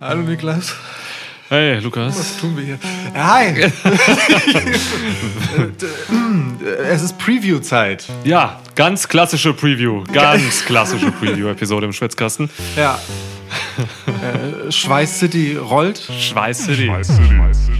Hallo Niklas. Hey, Lukas. Was tun wir hier? Hi! es ist Preview-Zeit. Ja, ganz klassische Preview. Ganz klassische Preview-Episode im Schwitzkasten. Ja. äh, Schweiß City rollt. Schweiß City. Schweiß City. Schweiß City.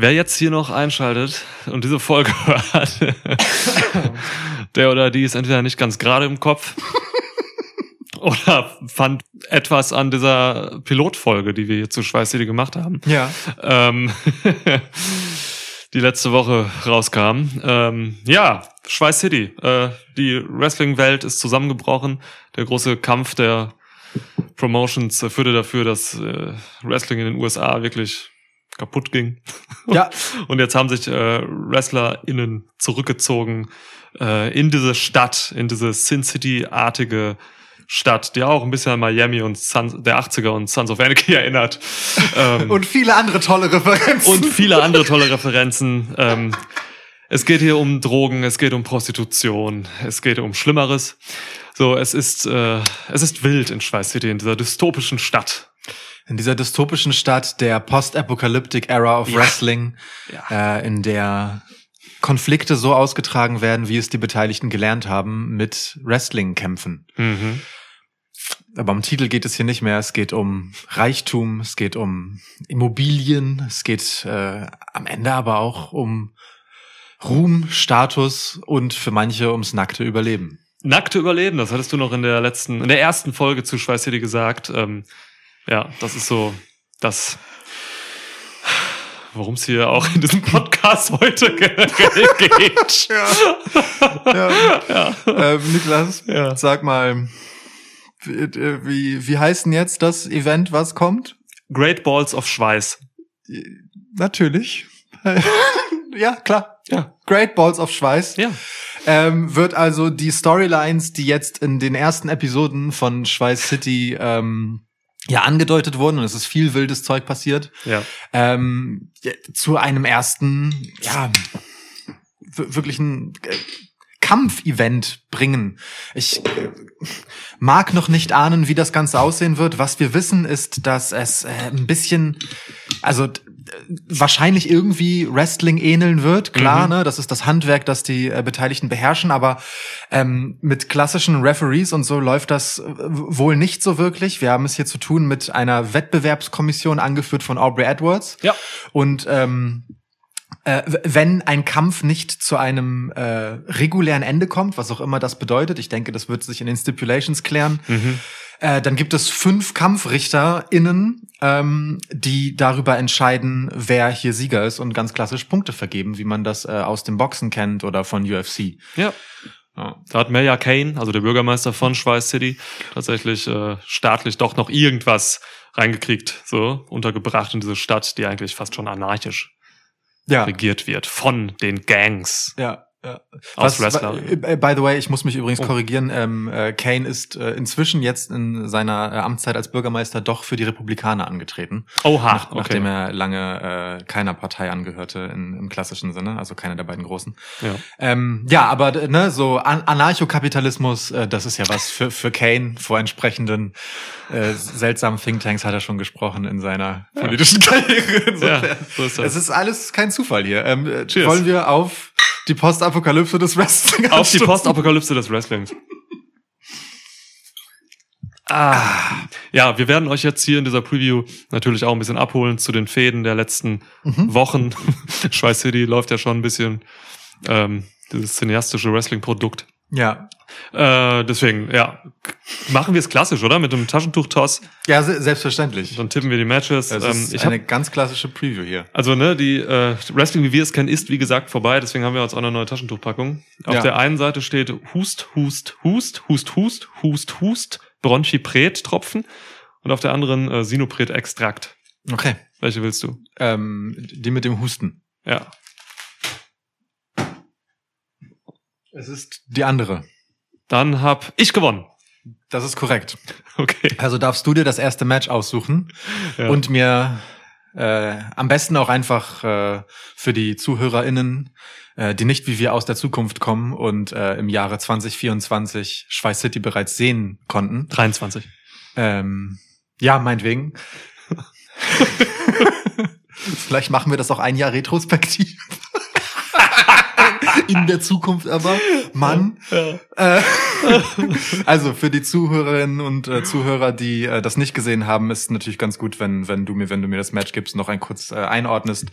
Wer jetzt hier noch einschaltet und diese Folge hört, der oder die ist entweder nicht ganz gerade im Kopf oder fand etwas an dieser Pilotfolge, die wir hier zu Schweiß City gemacht haben. Ja. Ähm, die letzte Woche rauskam. Ähm, ja, Schweiß City. Äh, die Wrestling-Welt ist zusammengebrochen. Der große Kampf der Promotions führte dafür, dass äh, Wrestling in den USA wirklich kaputt ging. Ja. Und jetzt haben sich äh, WrestlerInnen zurückgezogen äh, in diese Stadt, in diese Sin City-artige Stadt, die auch ein bisschen an Miami und Sons, der 80er und Sons of Anarchy erinnert. ähm, und viele andere tolle Referenzen. Und viele andere tolle Referenzen. Ähm, es geht hier um Drogen, es geht um Prostitution, es geht um Schlimmeres. So, es ist, äh, es ist wild in Schweiß City, in dieser dystopischen Stadt. In dieser dystopischen Stadt der Post-Apocalyptic Era of Ja. Wrestling, Ja. Äh, in der Konflikte so ausgetragen werden, wie es die Beteiligten gelernt haben, mit Wrestling-Kämpfen. Mhm. Aber am Titel geht es hier nicht mehr. Es geht um Reichtum, es geht um Immobilien, es geht äh, am Ende aber auch um Ruhm, Status und für manche ums nackte Überleben. Nackte Überleben, das hattest du noch in der letzten, in der ersten Folge zu Schweiß City gesagt. Ähm, ja, das ist so das, worum es hier auch in diesem Podcast heute generell geht. Ja. Ja. ähm, Niklas, Ja. sag mal, wie, wie, wie heißt denn jetzt das Event, was kommt? Great Balls of Schweiß. Natürlich. ja, klar. Ja. Great Balls of Schweiß. Ja. Ähm, wird also die Storylines, die jetzt in den ersten Episoden von Schweiß City ähm, ja angedeutet wurden, und es ist viel wildes Zeug passiert, Ja. ähm, zu einem ersten, ja, wirklichen äh, Kampfevent bringen. Ich äh, mag noch nicht ahnen, wie das Ganze aussehen wird. Was wir wissen, ist, dass es äh, ein bisschen, also wahrscheinlich irgendwie Wrestling ähneln wird. Klar, Mhm. ne, das ist das Handwerk, das die äh, Beteiligten beherrschen, aber ähm, mit klassischen Referees und so läuft das äh, wohl nicht so wirklich. Wir haben es hier zu tun mit einer Wettbewerbskommission angeführt von Aubrey Edwards. Ja. Und ähm, äh, wenn ein Kampf nicht zu einem äh, regulären Ende kommt, was auch immer das bedeutet, ich denke, das wird sich in den Stipulations klären, Mhm. Äh, dann gibt es fünf KampfrichterInnen, ähm, die darüber entscheiden, wer hier Sieger ist und ganz klassisch Punkte vergeben, wie man das äh, aus dem Boxen kennt oder von UFC. Ja. Ja. Da hat Mayor Kane, also der Bürgermeister von Schweiß City, tatsächlich äh, staatlich doch noch irgendwas reingekriegt, so untergebracht in diese Stadt, die eigentlich fast schon anarchisch Ja, regiert wird von den Gangs ja. Ja. aus Was- Wrestler. äh, By the way, ich muss mich übrigens Oh. korrigieren. Ähm, äh, Kane ist äh, inzwischen jetzt in seiner äh, Amtszeit als Bürgermeister doch für die Republikaner angetreten, Oha, nach, okay. nachdem er lange äh, keiner Partei angehörte in, im klassischen Sinne, also keiner der beiden großen. ja. Ähm, ja, aber ne, so An Anarchokapitalismus, äh, das ist ja was für, für Kane. Vor entsprechenden äh, seltsamen Thinktanks hat er schon gesprochen in seiner politischen Karriere. Insofern. ja, so ist Es das. ist alles kein Zufall hier. Ähm, äh, Cheers. wollen wir auf die Postapokalypse des Wrestling Auf die? Postapokalypse des Wrestlings. Ah. Ja, wir werden euch jetzt hier in dieser Preview natürlich auch ein bisschen abholen zu den Fäden der letzten Mhm. Wochen. Schweiß City läuft ja schon ein bisschen ähm, dieses cineastische Wrestling-Produkt. Ja, Äh, deswegen, ja, machen wir es klassisch, oder? Mit einem Taschentuch-Toss. ja, se selbstverständlich. Dann tippen wir die Matches. Das Ähm, ist hab, eine ganz klassische Preview hier. also, ne, die äh, Wrestling, wie wir es kennen, ist wie gesagt vorbei. Deswegen haben wir jetzt auch eine neue Taschentuchpackung. Auf Ja. der einen Seite steht Hust, Hust, Hust, Hust, Hust, Hust, Hust, Bronchipret-Tropfen. Und auf der anderen äh, Sinopret-Extrakt. Okay. Welche willst du? Ähm, die mit dem Husten. Ja. Es ist die andere. Dann hab ich gewonnen. Das ist korrekt. Okay. Also darfst du dir das erste Match aussuchen Ja. und mir äh, am besten auch einfach äh, für die ZuhörerInnen, äh, die nicht wie wir aus der Zukunft kommen und äh, im Jahre 2024 Schweiß City bereits sehen konnten. 23. Ähm, ja, meinetwegen. Vielleicht machen wir das auch ein Jahr retrospektiv. In der Zukunft aber. Mann. Ja. Äh, also für die Zuhörerinnen und äh, Zuhörer, die äh, das nicht gesehen haben, ist natürlich ganz gut, wenn wenn du mir wenn du mir das Match gibst, noch ein kurz äh, einordnest,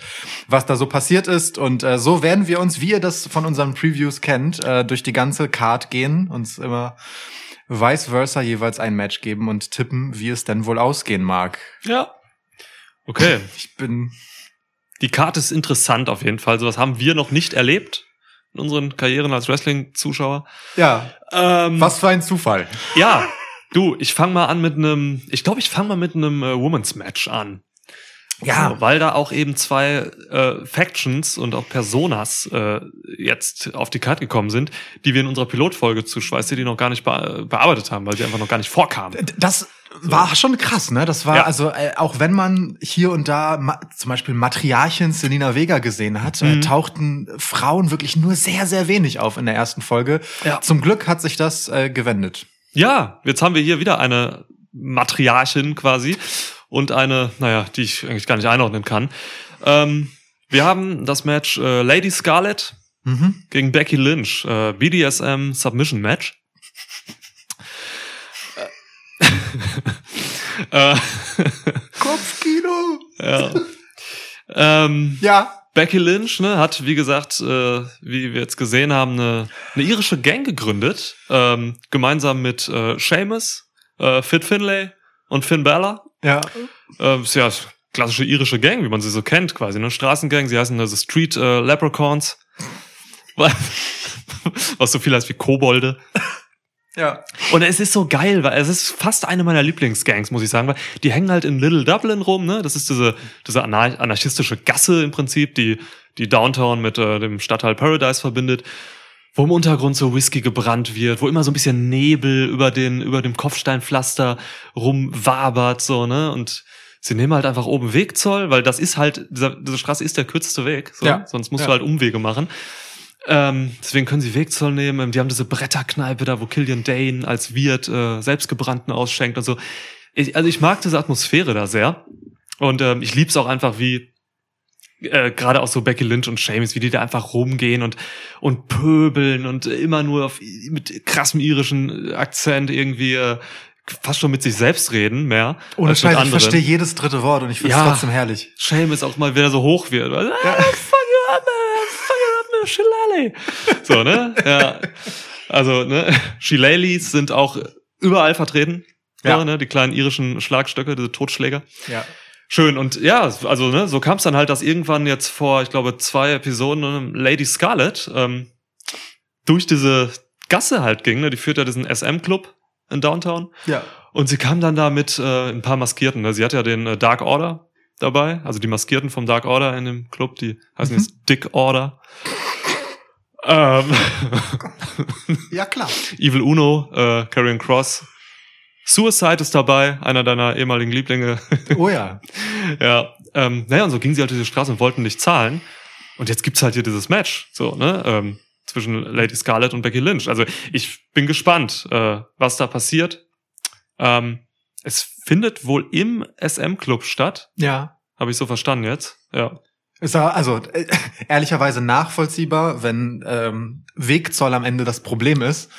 was da so passiert ist und äh, so werden wir uns, wie ihr das von unseren Previews kennt, äh, durch die ganze Card gehen, uns immer vice versa jeweils ein Match geben und tippen, wie es denn wohl ausgehen mag. Ja. Okay. Ich bin Die Karte ist interessant auf jeden Fall. Sowas haben wir noch nicht erlebt in unseren Karrieren als Wrestling-Zuschauer. ja, Ähm, was für ein Zufall. Ja, du, ich fange mal an mit einem, ich glaube, ich fange mal mit einem äh, Women's Match an. Ja. So, weil da auch eben zwei äh, Factions und auch Personas äh, jetzt auf die Karte gekommen sind, die wir in unserer Pilotfolge zu Schweiß City noch gar nicht be bearbeitet haben, weil sie einfach noch gar nicht vorkamen. Das war schon krass, ne? Das war Ja. also äh, auch wenn man hier und da zum Beispiel Matriarchin Selina Vega gesehen hat, äh, Mhm. tauchten Frauen wirklich nur sehr sehr wenig auf in der ersten Folge. Ja. Zum Glück hat sich das äh, gewendet. Ja, jetzt haben wir hier wieder eine Matriarchin quasi und eine, naja, die ich eigentlich gar nicht einordnen kann. Ähm, wir haben das Match äh, Lady Scarlett Mhm. gegen Becky Lynch, äh, BDSM Submission Match. äh, Kopfkino. ja. ähm, Ja. Becky Lynch ne, hat, wie gesagt, äh, wie wir jetzt gesehen haben, eine, eine irische Gang gegründet, ähm, gemeinsam mit äh, Seamus, äh, Fit Finlay und Finn Balor. Ja. Äh, ist ja klassische irische Gang, wie man sie so kennt, quasi, ne? Straßengang, sie heißen also Street äh, Leprechauns. Was so viel heißt wie Kobolde. Ja. Und es ist so geil, weil es ist fast eine meiner Lieblingsgangs, muss ich sagen, weil die hängen halt in Little Dublin rum, ne? Das ist diese, diese anar anarchistische Gasse im Prinzip, die, die Downtown mit äh, dem Stadtteil Paradise verbindet, wo im Untergrund so Whisky gebrannt wird, wo immer so ein bisschen Nebel über den, über dem Kopfsteinpflaster rumwabert, so, ne? Und sie nehmen halt einfach oben Wegzoll, weil das ist halt, dieser, diese Straße ist der kürzeste Weg, so, Ja. sonst musst Ja. du halt Umwege machen. Ähm, deswegen können sie Wegzoll nehmen. Die haben diese Bretterkneipe da, wo Killian Dane als Wirt äh, selbstgebrannten ausschenkt und so. Ich, also ich mag diese Atmosphäre da sehr. Und ähm, ich lieb's auch einfach, wie äh, gerade auch so Becky Lynch und Seamus, wie die da einfach rumgehen und und pöbeln und immer nur auf, mit krassem irischen Akzent irgendwie äh, fast schon mit sich selbst reden mehr Ohne Scheiß, ich verstehe jedes dritte Wort und ich finde es Ja. trotzdem herrlich. Seamus auch mal wieder so hoch wird. Ah, fuck you up. Fuck you up. So, ne? Ja. Also, ne? Shillelaghs sind auch überall vertreten. Ja. Ja. ne? Die kleinen irischen Schlagstöcke, diese Totschläger. Ja. Schön. Und ja, also, ne, so kam es dann halt, dass irgendwann jetzt vor, ich glaube, zwei Episoden ne, Lady Scarlet ähm, durch diese Gasse halt ging. Ne? Die führt ja diesen SM-Club in Downtown. Ja. Und sie kam dann da mit äh, ein paar Maskierten. Ne? Sie hat ja den äh, Dark Order dabei, also die Maskierten vom Dark Order in dem Club, die heißen Mhm. jetzt Dick Order. Ähm, Ja, klar. Evil Uno, äh, Karrion Cross. Suicide ist dabei, einer deiner ehemaligen Lieblinge. Oh ja. ja, ähm, naja, und so ging sie halt durch die Straße und wollten nicht zahlen. Und jetzt gibt's halt hier dieses Match, so, ne, ähm, zwischen Lady Scarlett und Becky Lynch. Also ich bin gespannt, äh, was da passiert. Ähm, es findet wohl im SM-Club statt, Ja. habe ich so verstanden jetzt. Ja. Ist ja, also äh, ehrlicherweise nachvollziehbar, wenn ähm, Wegzoll am Ende das Problem ist.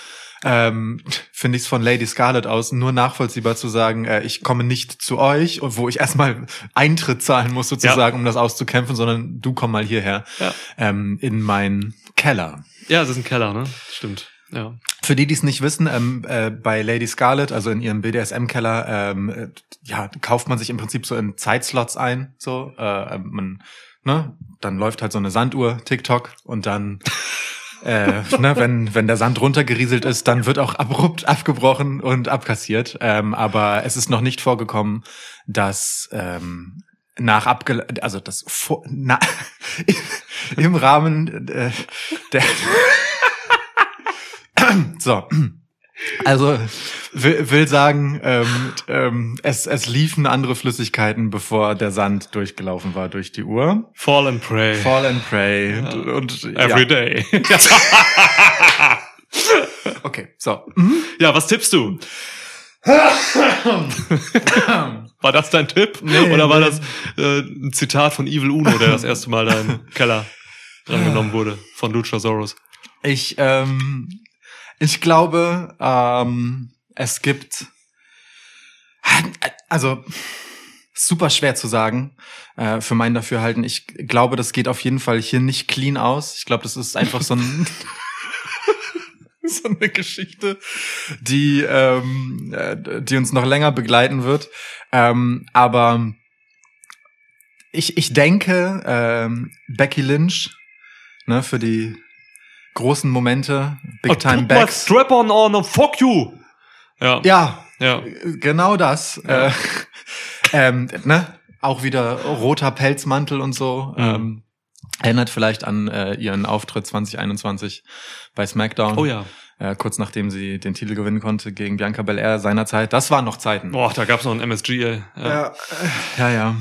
Ähm, Finde ich es von Lady Scarlett aus nur nachvollziehbar zu sagen, äh, ich komme nicht zu euch und wo ich erstmal Eintritt zahlen muss sozusagen, um das auszukämpfen, sondern du komm mal hierher Ja. ähm, in meinen Keller. Ja, es ist ein Keller, ne? Stimmt. Ja. Für die, die es nicht wissen, ähm, äh, bei Lady Scarlett, also in ihrem BDSM-Keller, ähm, äh, ja, kauft man sich im Prinzip so in Zeitslots ein, so, äh, man, ne, dann läuft halt so eine Sanduhr, TikTok, und dann, äh, ne, wenn wenn der Sand runtergerieselt ist, dann wird auch abrupt abgebrochen und abkassiert. Ähm, aber es ist noch nicht vorgekommen, dass ähm, nach abge also das vor, na, im Rahmen äh, der so also will, will sagen, ähm, ähm, es, es liefen andere Flüssigkeiten, bevor der Sand durchgelaufen war durch die Uhr. Fall and pray. Fall and pray. Ja. Und, Every ja. day. okay, so. Mhm. Ja, was tippst du? war das dein Tipp? Nee, Oder war nee. das äh, ein Zitat von Evil Uno, der das erste Mal da im Keller drangenommen wurde von Luchasaurus? Ich, ähm, ich glaube, ähm, es gibt, also super schwer zu sagen äh, für mein Dafürhalten. Ich glaube, das geht auf jeden Fall hier nicht clean aus. Ich glaube, das ist einfach so ein so eine Geschichte, die ähm, äh, die uns noch länger begleiten wird. Ähm, aber ich ich denke ähm, Becky Lynch ne für die großen Momente, Big Time Back. Strap on on, fuck you. Ja. Ja. Ja. Genau das. Ja. Äh, ähm, ne? Auch wieder roter Pelzmantel und so. Mhm. Ähm, erinnert vielleicht an äh, ihren Auftritt 2021 bei SmackDown. Oh ja. Äh, kurz nachdem sie den Titel gewinnen konnte gegen Bianca Belair seinerzeit. Das waren noch Zeiten. Boah, da gab's noch ein MSG. Ey. Ja. ja, ja. ja.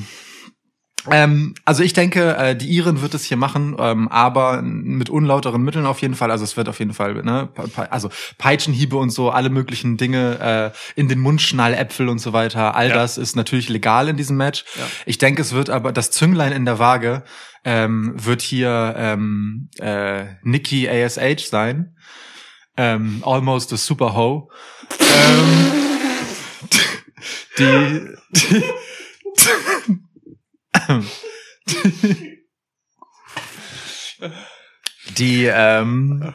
Ähm, also ich denke, äh, die Iren wird es hier machen, ähm, aber mit unlauteren Mitteln auf jeden Fall. Also es wird auf jeden Fall, ne, also Peitschenhiebe und so, alle möglichen Dinge äh, in den Mund, Schnalläpfel und so weiter. All ja. das ist natürlich legal in diesem Match. Ja. Ich denke, es wird aber das Zünglein in der Waage ähm, wird hier ähm, äh, Nikki ASH sein. Ähm, almost a Super Ho. ähm, die, die die ähm,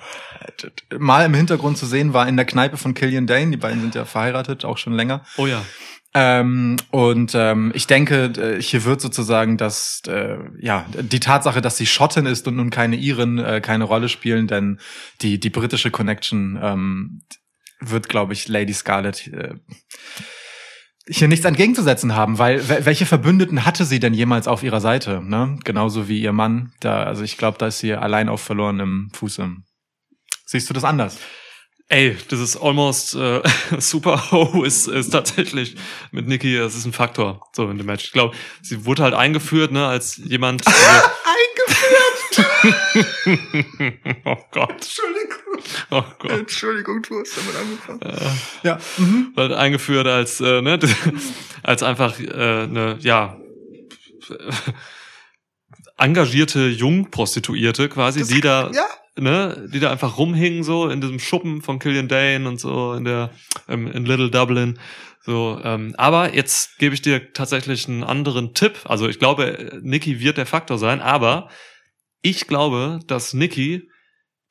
mal im Hintergrund zu sehen war in der Kneipe von Killian Dane. Die beiden sind ja verheiratet, auch schon länger. Oh ja. Ähm, und ähm, ich denke, äh, hier wird sozusagen das, äh, ja, die Tatsache, dass sie Schottin ist und nun keine Iren, äh, keine Rolle spielen, denn die die britische Connection ähm, wird, glaube ich, Lady Scarlett äh, hier nichts entgegenzusetzen haben, weil welche Verbündeten hatte sie denn jemals auf ihrer Seite? Ne? Genauso wie ihr Mann. Da, also ich glaube, da ist sie allein auf verlorenem Fuße. Siehst du das anders? Ey, das ist almost äh, super Ho ist, ist tatsächlich mit Nikki, das ist ein Faktor so in dem Match. Ich glaube, sie wurde halt eingeführt, ne, als jemand. Eingeführt! oh Gott. Entschuldigung. Oh Gott. Entschuldigung, du hast damit angefangen. Äh, ja. Mhm. Weil eingeführt als, äh, ne, als einfach äh, eine, ja, engagierte Jungprostituierte quasi, das, die da, ja. ne, die da einfach rumhingen so in diesem Schuppen von Killian Dane und so in der ähm, in Little Dublin. So, ähm, aber jetzt gebe ich dir tatsächlich einen anderen Tipp. Also ich glaube, Nikki wird der Faktor sein, aber ich glaube, dass Nikki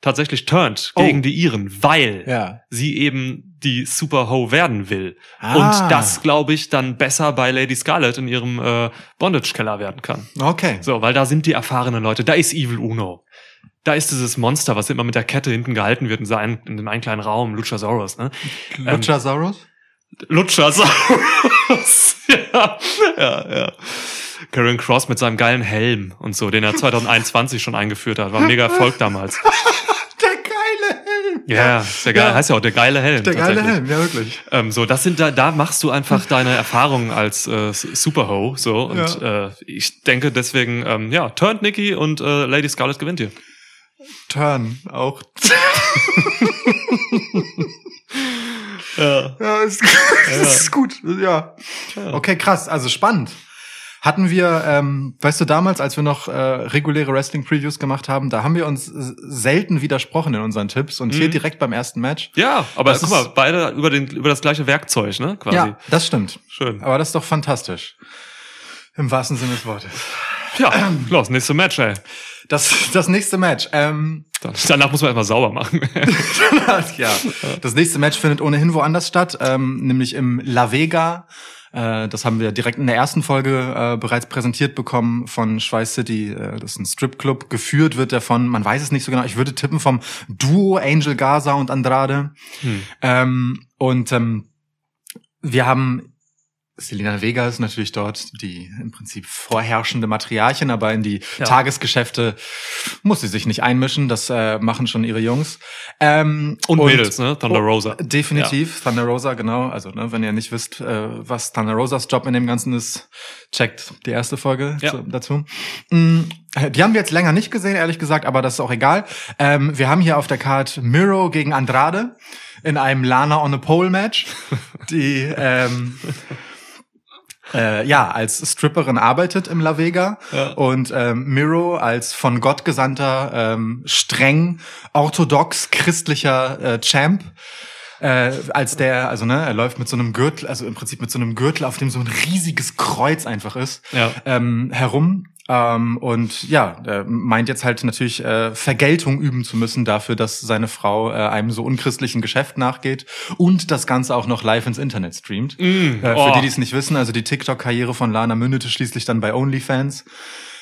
tatsächlich turnt oh. gegen die Iren, weil ja. sie eben die Super Ho werden will. Ah. Und das, glaube ich, dann besser bei Lady Scarlet in ihrem äh, Bondage-Keller werden kann. Okay. So, weil da sind die erfahrenen Leute. Da ist Evil Uno. Da ist dieses Monster, was immer mit der Kette hinten gehalten wird in, seinem, in dem einen kleinen Raum, Luchasaurus. Ne? Luchasaurus? Ähm, Luchasaurus. ja, ja, ja. Karen Cross mit seinem geilen Helm und so, den er 2021 schon eingeführt hat. War mega Erfolg damals. Ja, ist der geile, ja. heißt ja auch der geile Helm. Der geile Helm, ja wirklich. Ähm, so, das sind da, da machst du einfach deine Erfahrungen als äh, Superho, so und ja. äh, ich denke deswegen, ähm, ja, turnt Nikki und äh, Lady Scarlet gewinnt hier. Turn auch. ja. Ja, ist, ja. ist gut. Ja. ja. Okay, krass. Also spannend hatten wir, ähm, weißt du, damals, als wir noch äh, reguläre Wrestling-Previews gemacht haben, da haben wir uns selten widersprochen in unseren Tipps und mhm. hier direkt beim ersten Match. Ja, aber guck mal, beide über, den, über das gleiche Werkzeug, ne? Quasi. Ja, das stimmt. Schön. Aber das ist doch fantastisch. Im wahrsten Sinne des Wortes. Ja, ähm, los, nächste Match, ey. Das, das nächste Match. Ähm, Danach muss man erstmal sauber machen. ja. Das nächste Match findet ohnehin woanders statt, ähm, nämlich im La Vega äh, das haben wir direkt in der ersten Folge äh, bereits präsentiert bekommen von Schweiß City. Äh, das ist ein Stripclub. Geführt wird der von, man weiß es nicht so genau, ich würde tippen vom Duo Angel Gaza und Andrade. Hm. Ähm, und ähm, wir haben Selena Vega ist natürlich dort die im Prinzip vorherrschende Materialchen, aber in die ja. Tagesgeschäfte muss sie sich nicht einmischen. Das äh, machen schon ihre Jungs. Ähm, und, und Mädels, ne? Thunder oh, Rosa. Definitiv, ja. Thunder Rosa, genau. Also, ne, wenn ihr nicht wisst, äh, was Thunder Rosas Job in dem Ganzen ist, checkt die erste Folge ja. zu, dazu. Mhm. Die haben wir jetzt länger nicht gesehen, ehrlich gesagt, aber das ist auch egal. Ähm, wir haben hier auf der Card Miro gegen Andrade in einem Lana on a Pole Match. Die ähm, äh, ja, als Stripperin arbeitet im La Vega ja. und ähm, Miro als von Gott gesandter, ähm, streng orthodox christlicher äh, Champ äh, als der, also ne, er läuft mit so einem Gürtel, also im Prinzip mit so einem Gürtel, auf dem so ein riesiges Kreuz einfach ist, ja. ähm, herum ähm, und ja, er meint jetzt halt natürlich äh, Vergeltung üben zu müssen dafür, dass seine Frau äh, einem so unchristlichen Geschäft nachgeht und das Ganze auch noch live ins Internet streamt. Mm, äh, oh. Für die, die es nicht wissen, also die TikTok-Karriere von Lana mündete schließlich dann bei OnlyFans.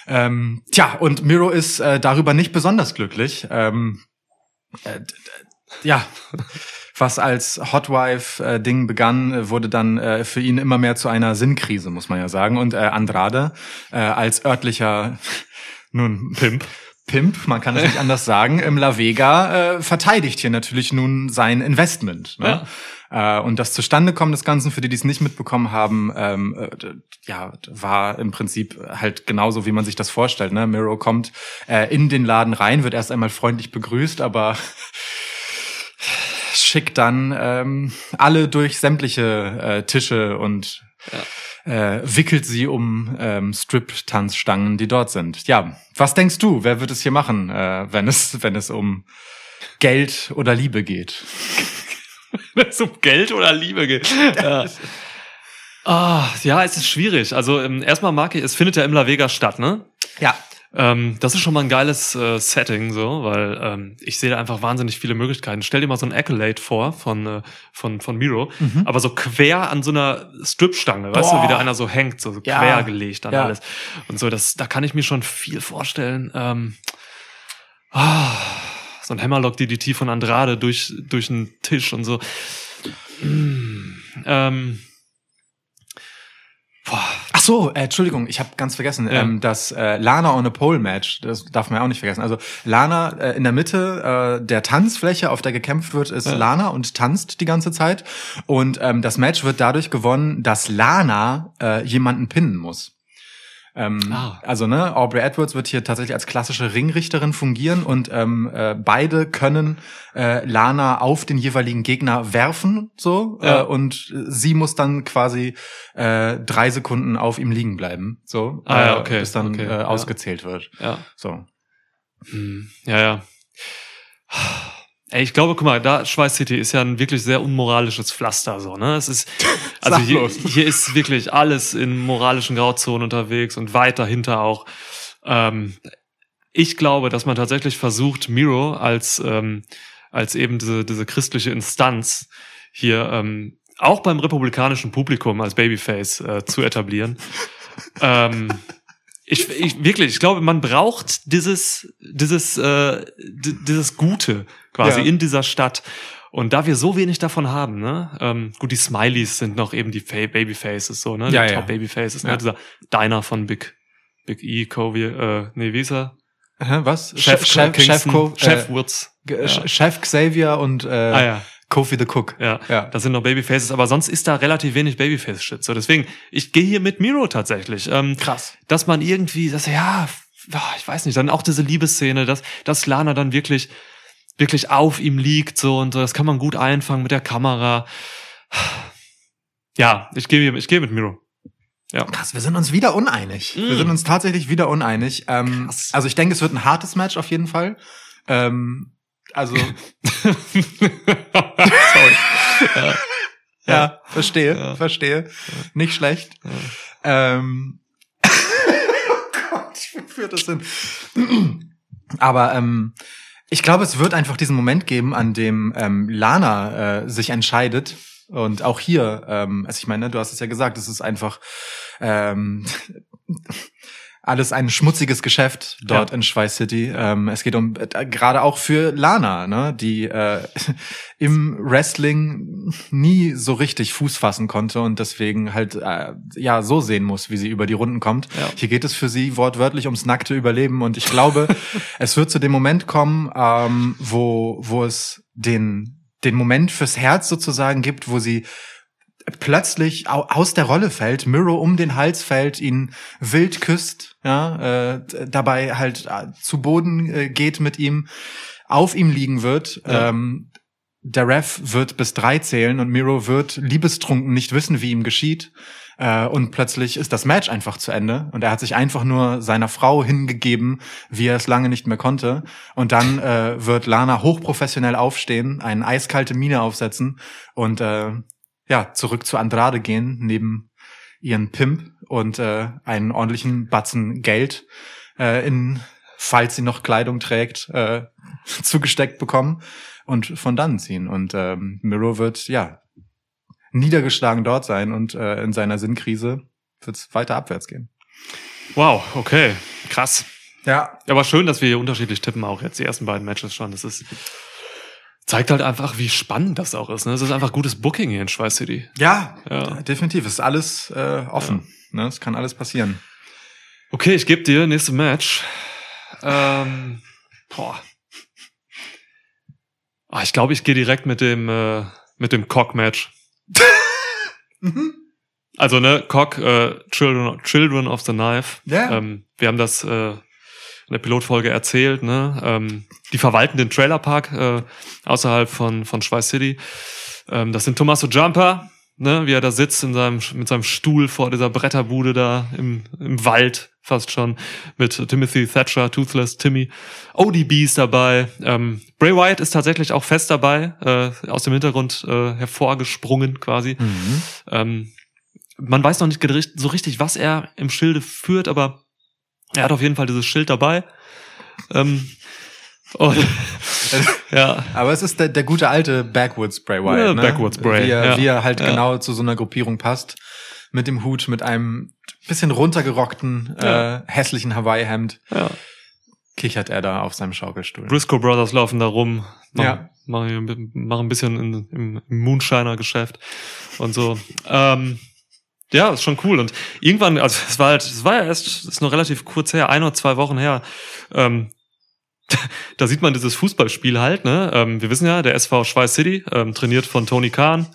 Ähm, tja, und Miro ist äh, darüber nicht besonders glücklich. Ähm, äh, ja was als Hotwife-Ding begann, wurde dann äh, für ihn immer mehr zu einer Sinnkrise, muss man ja sagen. Und äh, Andrade äh, als örtlicher, nun Pimp, Pimp, man kann es nicht anders sagen, im La Vega äh, verteidigt hier natürlich nun sein Investment. Ne? Ja. Äh, und das Zustandekommen des Ganzen, für die, die es nicht mitbekommen haben, ähm, äh, ja, war im Prinzip halt genauso, wie man sich das vorstellt. Ne? Miro kommt äh, in den Laden rein, wird erst einmal freundlich begrüßt, aber schickt dann ähm, alle durch sämtliche äh, Tische und ja. äh, wickelt sie um ähm, Strip-Tanzstangen, die dort sind. Ja, was denkst du? Wer wird es hier machen, äh, wenn es wenn es um Geld oder Liebe geht? wenn es um Geld oder Liebe geht. Ja. Ah, ja, es ist schwierig. Also ähm, erstmal mag ich, es findet ja im La Vega statt, ne? Ja. Ähm, das ist schon mal ein geiles äh, Setting, so, weil ähm, ich sehe da einfach wahnsinnig viele Möglichkeiten. Stell dir mal so ein Accolade vor von, äh, von, von Miro, mhm. aber so quer an so einer Stripstange, weißt du, wie da einer so hängt, so, so ja. quer gelegt an ja. alles. Und so, das, da kann ich mir schon viel vorstellen. Ähm, oh, so ein Hammerlock DDT von Andrade durch, durch einen Tisch und so. Mm, ähm, boah, Ach so, äh, Entschuldigung, ich habe ganz vergessen, ja. ähm, das äh, Lana on a Pole Match, das darf man auch nicht vergessen. Also Lana äh, in der Mitte äh, der Tanzfläche, auf der gekämpft wird, ist ja. Lana und tanzt die ganze Zeit. Und ähm, das Match wird dadurch gewonnen, dass Lana äh, jemanden pinnen muss. Ähm, ah. Also ne, Aubrey Edwards wird hier tatsächlich als klassische Ringrichterin fungieren und ähm, äh, beide können äh, Lana auf den jeweiligen Gegner werfen, so ja. äh, und sie muss dann quasi äh, drei Sekunden auf ihm liegen bleiben, so ah, ja, äh, okay. bis dann okay. äh, ausgezählt ja. wird. Ja. So. Hm. Ja, ja. Ey, ich glaube, guck mal, da Schweiß City ist ja ein wirklich sehr unmoralisches Pflaster, so, ne? Es ist, also hier, hier ist wirklich alles in moralischen Grauzonen unterwegs und weit dahinter auch. Ähm, ich glaube, dass man tatsächlich versucht, Miro als, ähm, als eben diese, diese christliche Instanz hier ähm, auch beim republikanischen Publikum als Babyface äh, zu etablieren. ähm, ich, ich wirklich, ich glaube, man braucht dieses, dieses, äh, dieses Gute quasi ja. in dieser Stadt. Und da wir so wenig davon haben, ne, ähm, gut, die Smileys sind noch eben die Babyfaces, so, ne, die ja, Top Babyfaces, ne, dieser Diner von Big, Big E, Covey, äh, nee, wie ist er? Hä, was? Chef, Chef, Chef, Co Chef äh, Woods. Chef Xavier und, äh, ah, ja. Kofi the Cook. Ja, ja, das sind noch Babyfaces, aber sonst ist da relativ wenig Babyface-Shit. So, deswegen, ich gehe hier mit Miro tatsächlich. Ähm, Krass. Dass man irgendwie, dass ja, ich weiß nicht, dann auch diese Liebesszene, dass, dass Lana dann wirklich, wirklich auf ihm liegt, so und so, das kann man gut einfangen mit der Kamera. Ja, ich gehe, ich gehe mit Miro. Ja. Krass, wir sind uns wieder uneinig. Mm. Wir sind uns tatsächlich wieder uneinig. Ähm, also ich denke, es wird ein hartes Match auf jeden Fall. Ähm, also. Sorry. Ja. ja, verstehe, ja. verstehe. Nicht schlecht. Ähm, oh Gott, wie führt das hin? Aber ähm, ich glaube, es wird einfach diesen Moment geben, an dem ähm, Lana äh, sich entscheidet. Und auch hier, ähm, also ich meine, du hast es ja gesagt, es ist einfach ähm, alles ein schmutziges Geschäft dort Ja. in Schweiß City. Ähm, es geht um äh, gerade auch für Lana, ne, die äh, im Wrestling nie so richtig Fuß fassen konnte und deswegen halt äh, ja so sehen muss, wie sie über die Runden kommt. Ja. Hier geht es für sie wortwörtlich ums nackte Überleben und ich glaube, es wird zu dem Moment kommen, ähm, wo wo es den den Moment fürs Herz sozusagen gibt, wo sie plötzlich au aus der Rolle fällt, Miro um den Hals fällt, ihn wild küsst, ja, äh, dabei halt äh, zu Boden äh, geht mit ihm, auf ihm liegen wird. Ja. Ähm, der Ref wird bis drei zählen und Miro wird liebestrunken nicht wissen, wie ihm geschieht. Äh, und plötzlich ist das Match einfach zu Ende und er hat sich einfach nur seiner Frau hingegeben, wie er es lange nicht mehr konnte. Und dann äh, wird Lana hochprofessionell aufstehen, eine eiskalte Miene aufsetzen und äh, ja, zurück zu Andrade gehen, neben ihren Pimp und äh, einen ordentlichen Batzen Geld äh, in, falls sie noch Kleidung trägt, äh, zugesteckt bekommen und von dann ziehen. Und ähm, Miro wird, ja, niedergeschlagen dort sein und äh, in seiner Sinnkrise wird es weiter abwärts gehen. Wow, okay. Krass. Ja. Aber schön, dass wir hier unterschiedlich tippen, auch jetzt die ersten beiden Matches schon. Das ist, zeigt halt einfach, wie spannend das auch ist. Ne? Es ist einfach gutes Booking hier in Schweiß City. Ja, Ja. definitiv. Es ist alles äh, offen. Ne? Es kann alles passieren. Okay, ich gebe dir nächste Match. Ähm, boah. Ah, ich glaube, ich gehe direkt mit dem äh, mit dem Cock-Match. Mhm. Also ne, Cock, äh, Children, Children of the Knife. Ja. Ähm, wir haben das äh, in der Pilotfolge erzählt. Ne? Ähm, die verwalten den Trailerpark äh, außerhalb von von Schweiß City. Ähm, das sind Tommaso Jumper, ne, wie er da sitzt in seinem mit seinem Stuhl vor dieser Bretterbude da im im Wald fast schon mit Timothy Thatcher, Toothless Timmy. ODB ist dabei. Ähm, Bray Wyatt ist tatsächlich auch fest dabei, äh, aus dem Hintergrund äh, hervorgesprungen quasi. Mhm. Ähm, man weiß noch nicht so richtig, was er im Schilde führt, aber er hat auf jeden Fall dieses Schild dabei. Ähm, und, ja, Aber es ist der, der gute alte Backwoods Bray Wyatt. Ja, ne? Backwoods Bray, Wie er, ja. wie er halt Ja. genau zu so einer Gruppierung passt. Mit dem Hut, mit einem bisschen runtergerockten, äh, hässlichen Hawaii-Hemd ja. kichert er da auf seinem Schaukelstuhl. Briscoe Brothers laufen da rum, machen, Ja. machen, machen ein bisschen in, im, im Moonshiner-Geschäft und so. Ähm, ja, ist schon cool. Und irgendwann, also es war halt, es war ja erst, es ist noch relativ kurz her, ein oder zwei Wochen her. Ähm, da sieht man dieses Fußballspiel halt, ne? Ähm, wir wissen ja, der SV Schweiß City, ähm, trainiert von Tony Kahn,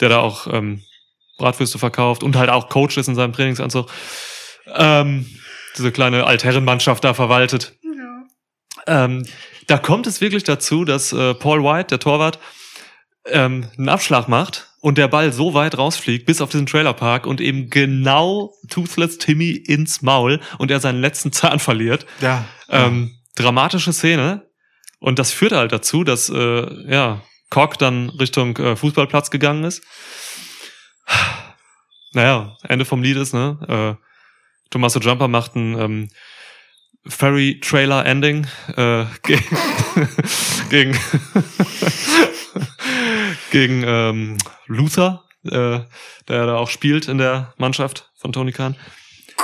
der da auch ähm, Bratwürste verkauft und halt auch Coach ist in seinem Trainingsanzug. Ähm, diese kleine Altherrenmannschaft da verwaltet. Ähm, da kommt es wirklich dazu, dass äh, Paul White, der Torwart, ähm, einen Abschlag macht und der Ball so weit rausfliegt bis auf diesen Trailerpark und eben genau Toothless Timmy ins Maul und er seinen letzten Zahn verliert. Ja. Ähm, dramatische Szene. Und das führt halt dazu, dass äh, ja, Cock dann Richtung äh, Fußballplatz gegangen ist. Naja, Ende vom Lied ist, ne? Äh, Tommaso Jumper macht ein ähm, Ferry Trailer Ending äh, gegen gegen, gegen ähm, Luther, äh, der da auch spielt in der Mannschaft von Tony Khan.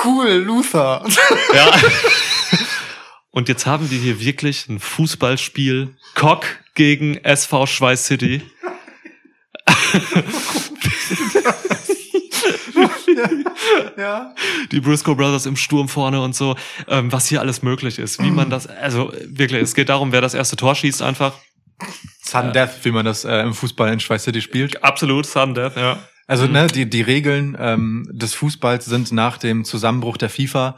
Cool, Luther. Ja. Und jetzt haben wir hier wirklich ein Fußballspiel. Cock gegen SV Schweiß City. ja. Die Briscoe Brothers im Sturm vorne und so. Ähm, was hier alles möglich ist. Wie man das, also wirklich, es geht darum, wer das erste Tor schießt einfach. Sudden Death, wie man das äh, im Fußball in Schweiß City spielt. Absolut, Sudden Death, ja. Also ne, die, die Regeln ähm, des Fußballs sind nach dem Zusammenbruch der FIFA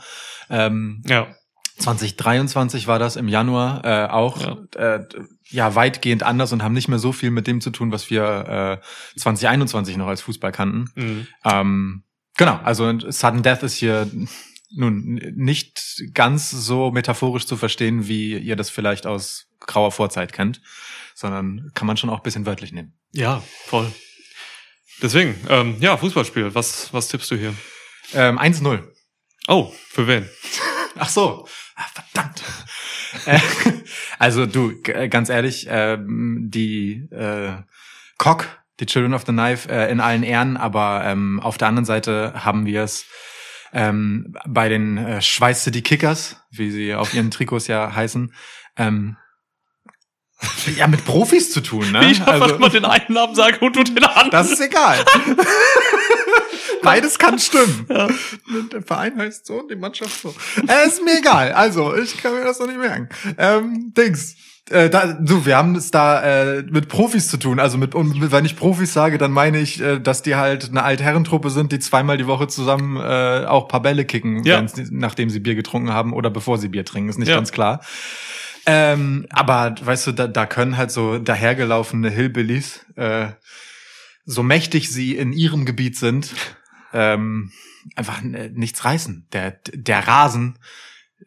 ähm, Ja. 2023 war das im Januar äh, auch ja. Äh, ja weitgehend anders und haben nicht mehr so viel mit dem zu tun, was wir äh, 2021 noch als Fußball kannten. Mhm. Ähm, genau, also Sudden Death ist hier nun nicht ganz so metaphorisch zu verstehen, wie ihr das vielleicht aus grauer Vorzeit kennt, sondern kann man schon auch ein bisschen wörtlich nehmen. Ja, voll. Deswegen, ähm, ja, Fußballspiel. Was, was tippst du hier? Ähm, 1-0. Oh, für wen? Ach so. Ah, verdammt. Äh, also du, ganz ehrlich, ähm, die äh, Cock, die Children of the Knife, äh, in allen Ehren, aber ähm, auf der anderen Seite haben wir es ähm, bei den äh, Schweiß City Kickers, wie sie auf ihren Trikots ja heißen, ähm, ja, mit Profis zu tun, ne? Ich also, einfach mal den einen Namen sagen und du den anderen. Das ist egal. Beides kann stimmen. Ja. Der Verein heißt so und die Mannschaft so. Äh, ist mir egal. Also, ich kann mir das noch nicht merken. Ähm, Dings. Äh, da, so, wir haben es da äh, mit Profis zu tun. Also mit, und wenn ich Profis sage, dann meine ich, äh, dass die halt eine Altherrentruppe sind, die zweimal die Woche zusammen äh, auch paar Bälle kicken, ja. nachdem sie Bier getrunken haben oder bevor sie Bier trinken. Ist nicht ja. ganz klar. Ähm, aber weißt du, da, da können halt so dahergelaufene Hillbillies, äh, so mächtig sie in ihrem Gebiet sind, ähm, einfach nichts reißen. Der, der Rasen,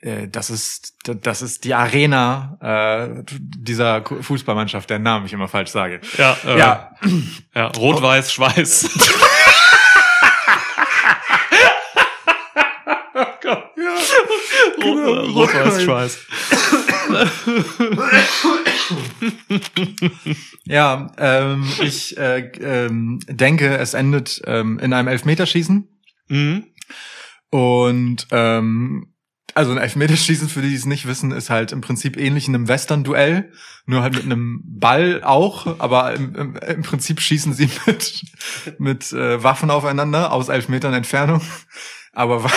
äh, das ist, das ist die Arena äh, dieser Fußballmannschaft, deren Namen ich immer falsch sage. Ja, äh, ja. ja Rot-Weiß, Schweiß. Genau. Rot-Weiß, Schweiß. ja, ähm, ich äh, ähm, denke, es endet ähm, in einem Elfmeterschießen. Mhm. Und ähm, also ein Elfmeterschießen, für die, die es nicht wissen, ist halt im Prinzip ähnlich in einem Western-Duell, nur halt mit einem Ball auch, aber im, im, im Prinzip schießen sie mit, mit äh, Waffen aufeinander aus elf Metern Entfernung. Aber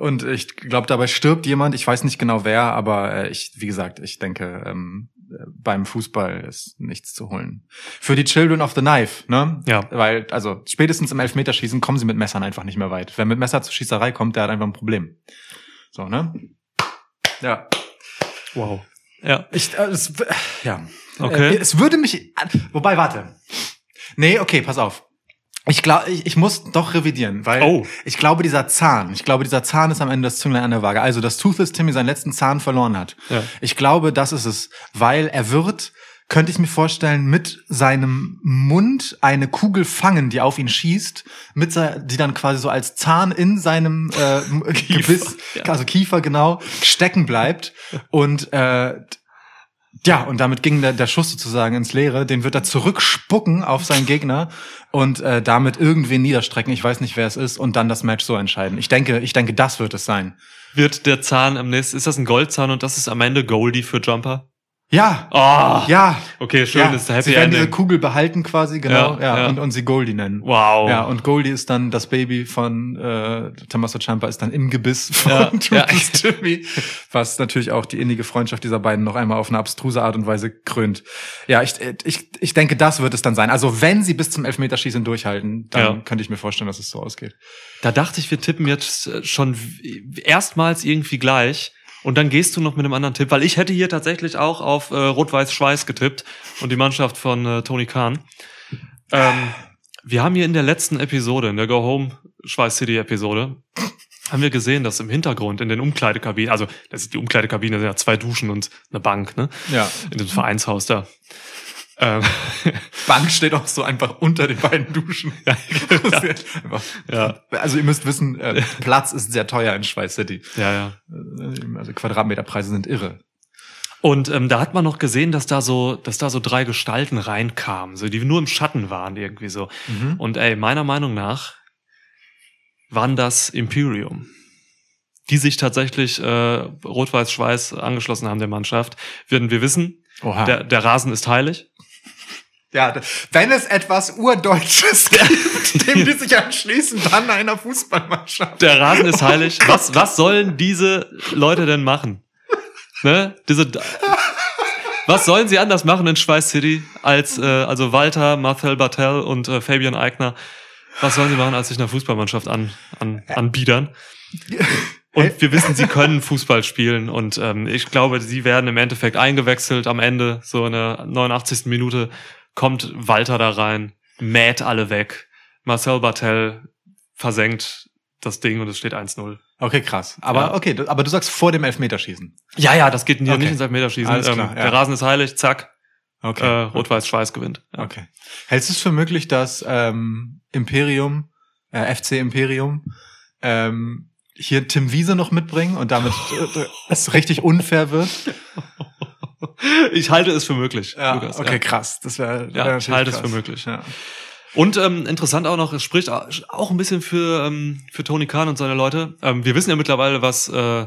und ich glaube, dabei stirbt jemand. Ich weiß nicht genau wer, aber äh, ich, wie gesagt, ich denke, ähm, beim Fußball ist nichts zu holen. Für die Children of the Knife, ne? Ja. Weil, also spätestens im Elfmeterschießen kommen sie mit Messern einfach nicht mehr weit. Wer mit Messer zur Schießerei kommt, der hat einfach ein Problem. So, ne? Ja. Wow. Ja. Ich, äh, es, ja. Okay. Äh, es würde mich, wobei, warte. Nee, okay, pass auf. Ich glaube, ich, ich muss doch revidieren, weil oh. ich glaube, dieser Zahn, ich glaube, dieser Zahn ist am Ende das Zünglein an der Waage. Also, dass Toothless Timmy seinen letzten Zahn verloren hat. Ja. Ich glaube, das ist es, weil er wird, könnte ich mir vorstellen, mit seinem Mund eine Kugel fangen, die auf ihn schießt, mit die dann quasi so als Zahn in seinem äh, Gebiss, ja. also Kiefer genau, stecken bleibt und äh, ja, und damit ging der, der Schuss sozusagen ins Leere. Den wird er zurückspucken auf seinen Gegner und äh, damit irgendwen niederstrecken. Ich weiß nicht, wer es ist und dann das Match so entscheiden. Ich denke, ich denke, das wird es sein. Wird der Zahn am nächsten, ist das ein Goldzahn und das ist am Ende Goldie für Jumper? Ja. Oh. Ja. Okay, schön, ja. ist Happy Sie werden diese Kugel behalten quasi, genau. Ja, ja, ja. Und, und sie Goldie nennen. Wow. Ja, und Goldie ist dann das Baby von äh, Tommaso Ciampa ist dann im Gebiss von ja, ja. Jimmy, was natürlich auch die innige Freundschaft dieser beiden noch einmal auf eine abstruse Art und Weise krönt. Ja, ich, ich, ich denke, das wird es dann sein. Also wenn sie bis zum Elfmeterschießen durchhalten, dann könnte ich mir vorstellen, dass es so ausgeht. Da dachte ich, wir tippen jetzt schon erstmals irgendwie gleich. Und dann gehst du noch mit einem anderen Tipp, weil ich hätte hier tatsächlich auch auf äh, Rot-Weiß-Schweiß getippt und die Mannschaft von äh, Tony Khan. Ähm, wir haben hier in der letzten Episode, in der Go Home Schweiß City Episode, haben wir gesehen, dass im Hintergrund in den Umkleidekabinen, also das ist die Umkleidekabine, sind ja zwei Duschen und eine Bank, ne? Ja. In dem Vereinshaus da. Ähm, Bank steht auch so einfach unter den beiden Duschen. Ja, ja. Also ihr müsst wissen, äh, Platz ist sehr teuer in Schweiz City. Ja, ja. Äh, also Quadratmeterpreise sind irre. Und ähm, da hat man noch gesehen, dass da so, dass da so drei Gestalten reinkamen, so die nur im Schatten waren irgendwie so. Mhm. Und ey, meiner Meinung nach waren das Imperium, die sich tatsächlich äh, Rot-Weiß-Schweiß angeschlossen haben der Mannschaft. Werden wir wissen, Oha. Der, der Rasen ist heilig. Ja, wenn es etwas Urdeutsches gibt, dem die sich anschließen, dann einer Fußballmannschaft. Der Rasen ist heilig. Was, was sollen diese Leute denn machen? Ne? Diese, was sollen sie anders machen in Schweiß City als äh, also Walter, Marcel Bartel und äh, Fabian Eigner? Was sollen sie machen, als sich einer Fußballmannschaft an, an, anbiedern? Und wir wissen, sie können Fußball spielen und ähm, ich glaube, sie werden im Endeffekt eingewechselt am Ende, so in der 89. Minute kommt Walter da rein, mäht alle weg. Marcel Bartel versenkt das Ding und es steht 1-0. Okay, krass. Aber ja. okay, aber du sagst vor dem Elfmeterschießen. Ja, ja, das geht okay. nicht ins Elfmeterschießen. Alles klar, ähm, ja. Der Rasen ist heilig, zack. Okay. Äh, Rot-Weiß-Schweiß gewinnt. Ja. Okay. Hältst du es für möglich, dass ähm, Imperium, äh, FC Imperium, ähm, hier Tim Wiese noch mitbringen und damit äh, es richtig unfair wird? Ich halte es für möglich. Ja, Lukas, okay, ja. krass. Das wäre ja, ich halte krass. es für möglich. Ja. Und ähm, interessant auch noch, es spricht auch ein bisschen für, ähm, für Tony Khan und seine Leute. Ähm, wir wissen ja mittlerweile, was äh,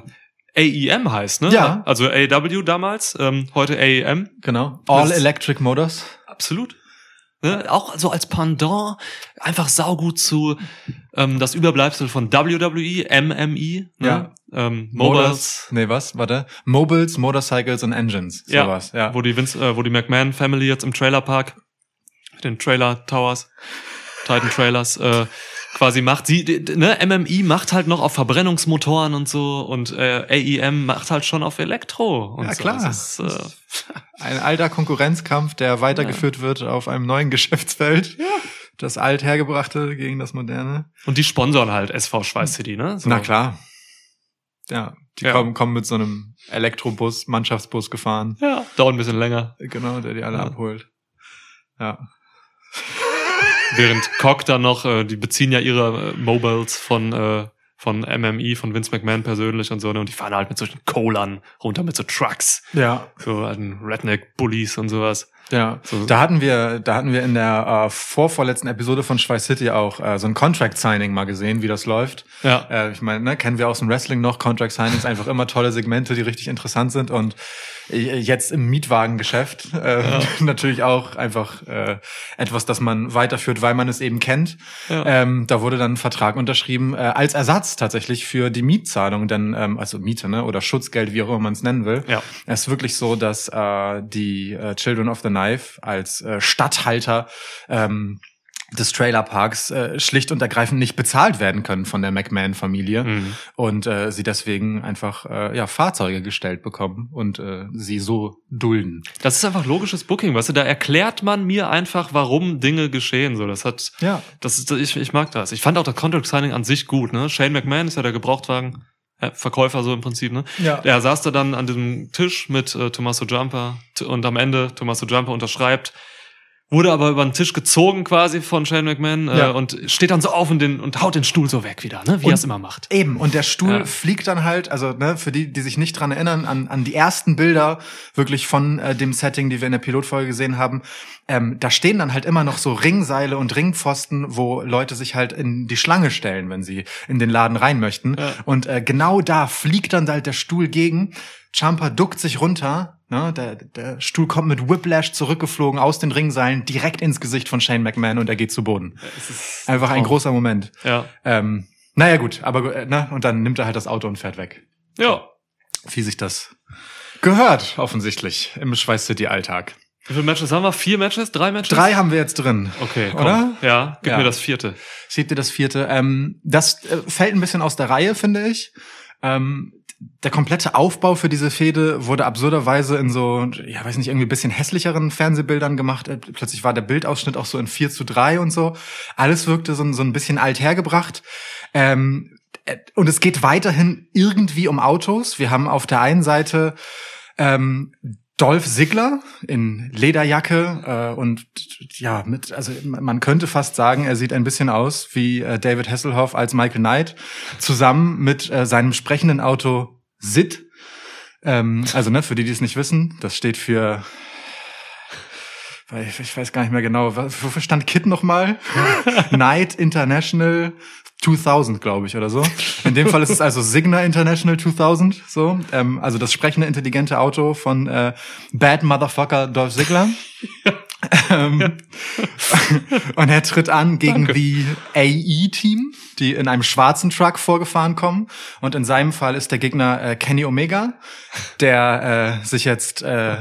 AEM heißt, ne? Ja. Also AW damals, ähm, heute AEM. Genau. All Electric Motors. Absolut. Ne? Auch so als Pendant einfach saugut zu ähm, das Überbleibsel von WWE, MMI, ne? Ja. ähm, Motors. Mobiles, Nee, was? Warte. Mobiles, Motorcycles und Engines. Ja. Sowas, ja. wo die Vince, äh, wo die McMahon Family jetzt im Trailerpark, den Trailer Towers, Titan Trailers, äh, quasi macht. Sie, ne, MMI macht halt noch auf Verbrennungsmotoren und so und äh, AEM macht halt schon auf Elektro. Und Ja, so. klar. Das ist, äh, Ein alter Konkurrenzkampf, der weitergeführt wird auf einem neuen Geschäftsfeld. Ja. Das althergebrachte gegen das moderne. und die sponsoren halt SV Schweiß City, ne? So. Na klar. Ja, die Ja. Kommen, kommen mit so einem Elektrobus, Mannschaftsbus gefahren. Ja, dauert ein bisschen länger. Genau, der die alle Ja. abholt. Ja. Während Cock dann noch, äh, die beziehen ja ihre äh, Mobiles von, äh, von MMI, von Vince McMahon persönlich und so, ne? Und die fahren halt mit solchen Colern runter mit so Trucks, Ja. so alten Redneck-Bullies und sowas. Ja, So. da hatten wir, da hatten wir in der äh, vorvorletzten Episode von Schweiß City auch äh, so ein Contract Signing mal gesehen, wie das läuft. Ja. Äh, ich meine, ne, kennen wir aus dem Wrestling noch Contract Signings einfach immer tolle Segmente, die richtig interessant sind und jetzt im Mietwagengeschäft äh, natürlich auch einfach äh, etwas, das man weiterführt, weil man es eben kennt. Ja. Ähm, da wurde dann ein Vertrag unterschrieben äh, als Ersatz tatsächlich für die Mietzahlung, denn ähm, also Miete, ne, oder Schutzgeld, wie auch immer man es nennen will. Ja. Es ist wirklich so, dass äh, die äh, Children of the Knife als äh, Stadthalter ähm, des Trailerparks äh, schlicht und ergreifend nicht bezahlt werden können von der McMahon-Familie Mhm. und äh, sie deswegen einfach äh, ja Fahrzeuge gestellt bekommen und äh, sie so dulden. Das ist einfach logisches Booking, weißt du, da erklärt man mir einfach, warum Dinge geschehen, so. Das hat, Ja. das ist, ich, ich mag das. Ich fand auch das Contract Signing an sich gut, ne? Shane McMahon ist ja der Gebrauchtwagen. äh, Verkäufer so im Prinzip, ne? Ja. Der saß da dann an diesem Tisch mit äh, Tommaso Jumper und am Ende Tommaso Jumper unterschreibt, wurde aber über den Tisch gezogen quasi von Shane McMahon äh, Ja. und steht dann so auf und, den, und haut den Stuhl so weg wieder, ne? wie er es immer macht. Eben, und der Stuhl Ja. fliegt dann halt, also ne, für die, die sich nicht dran erinnern, an, an die ersten Bilder wirklich von äh, dem Setting, die wir in der Pilotfolge gesehen haben, ähm, da stehen dann halt immer noch so Ringseile und Ringpfosten, wo Leute sich halt in die Schlange stellen, wenn sie in den Laden rein möchten. Ja. Und äh, genau da fliegt dann halt der Stuhl gegen. Champa duckt sich runter, ne, der, der Stuhl kommt mit Whiplash zurückgeflogen aus den Ringseilen direkt ins Gesicht von Shane McMahon und er geht zu Boden. Ist Einfach ein großer Moment. Ja. Ähm, naja, gut, aber äh, ne, und dann nimmt er halt das Auto und fährt weg. Ja. Wie sich das gehört, offensichtlich, im Schweiß City Alltag. Wie viele Matches haben wir? Vier Matches? Drei Matches? Drei haben wir jetzt drin. Okay, komm. Oder? Ja, gib Ja. mir das vierte. Seht ihr das vierte? Ähm, das äh, fällt ein bisschen aus der Reihe, finde ich. Ähm, der komplette Aufbau für diese Fehde wurde absurderweise in so, ja, weiß nicht, irgendwie ein bisschen hässlicheren Fernsehbildern gemacht. Äh, Plötzlich war der Bildausschnitt auch so in 4 zu 3 und so. Alles wirkte so, ein- so ein bisschen alt hergebracht. Ähm, äh, und es geht weiterhin irgendwie um Autos. Wir haben auf der einen Seite ähm, Dolph Ziggler in Lederjacke äh, und ja, mit, also man könnte fast sagen, er sieht ein bisschen aus wie äh, David Hasselhoff als Michael Knight, zusammen mit äh, seinem sprechenden Auto Sid. Ähm, also ne, für die, die es nicht wissen, das steht für weil ich, ich weiß gar nicht mehr genau, was- wofür stand Kid nochmal? Night International 2000, glaube ich, oder so. In dem Fall ist es also Signa International 2000, so. Ähm, also das sprechende, intelligente Auto von äh, Bad Motherfucker Dolph Ziggler. ähm, und er tritt an gegen Danke. die AE-Team, die in einem schwarzen Truck vorgefahren kommen. Und in seinem Fall ist der Gegner äh, Kenny Omega, der äh, sich jetzt äh,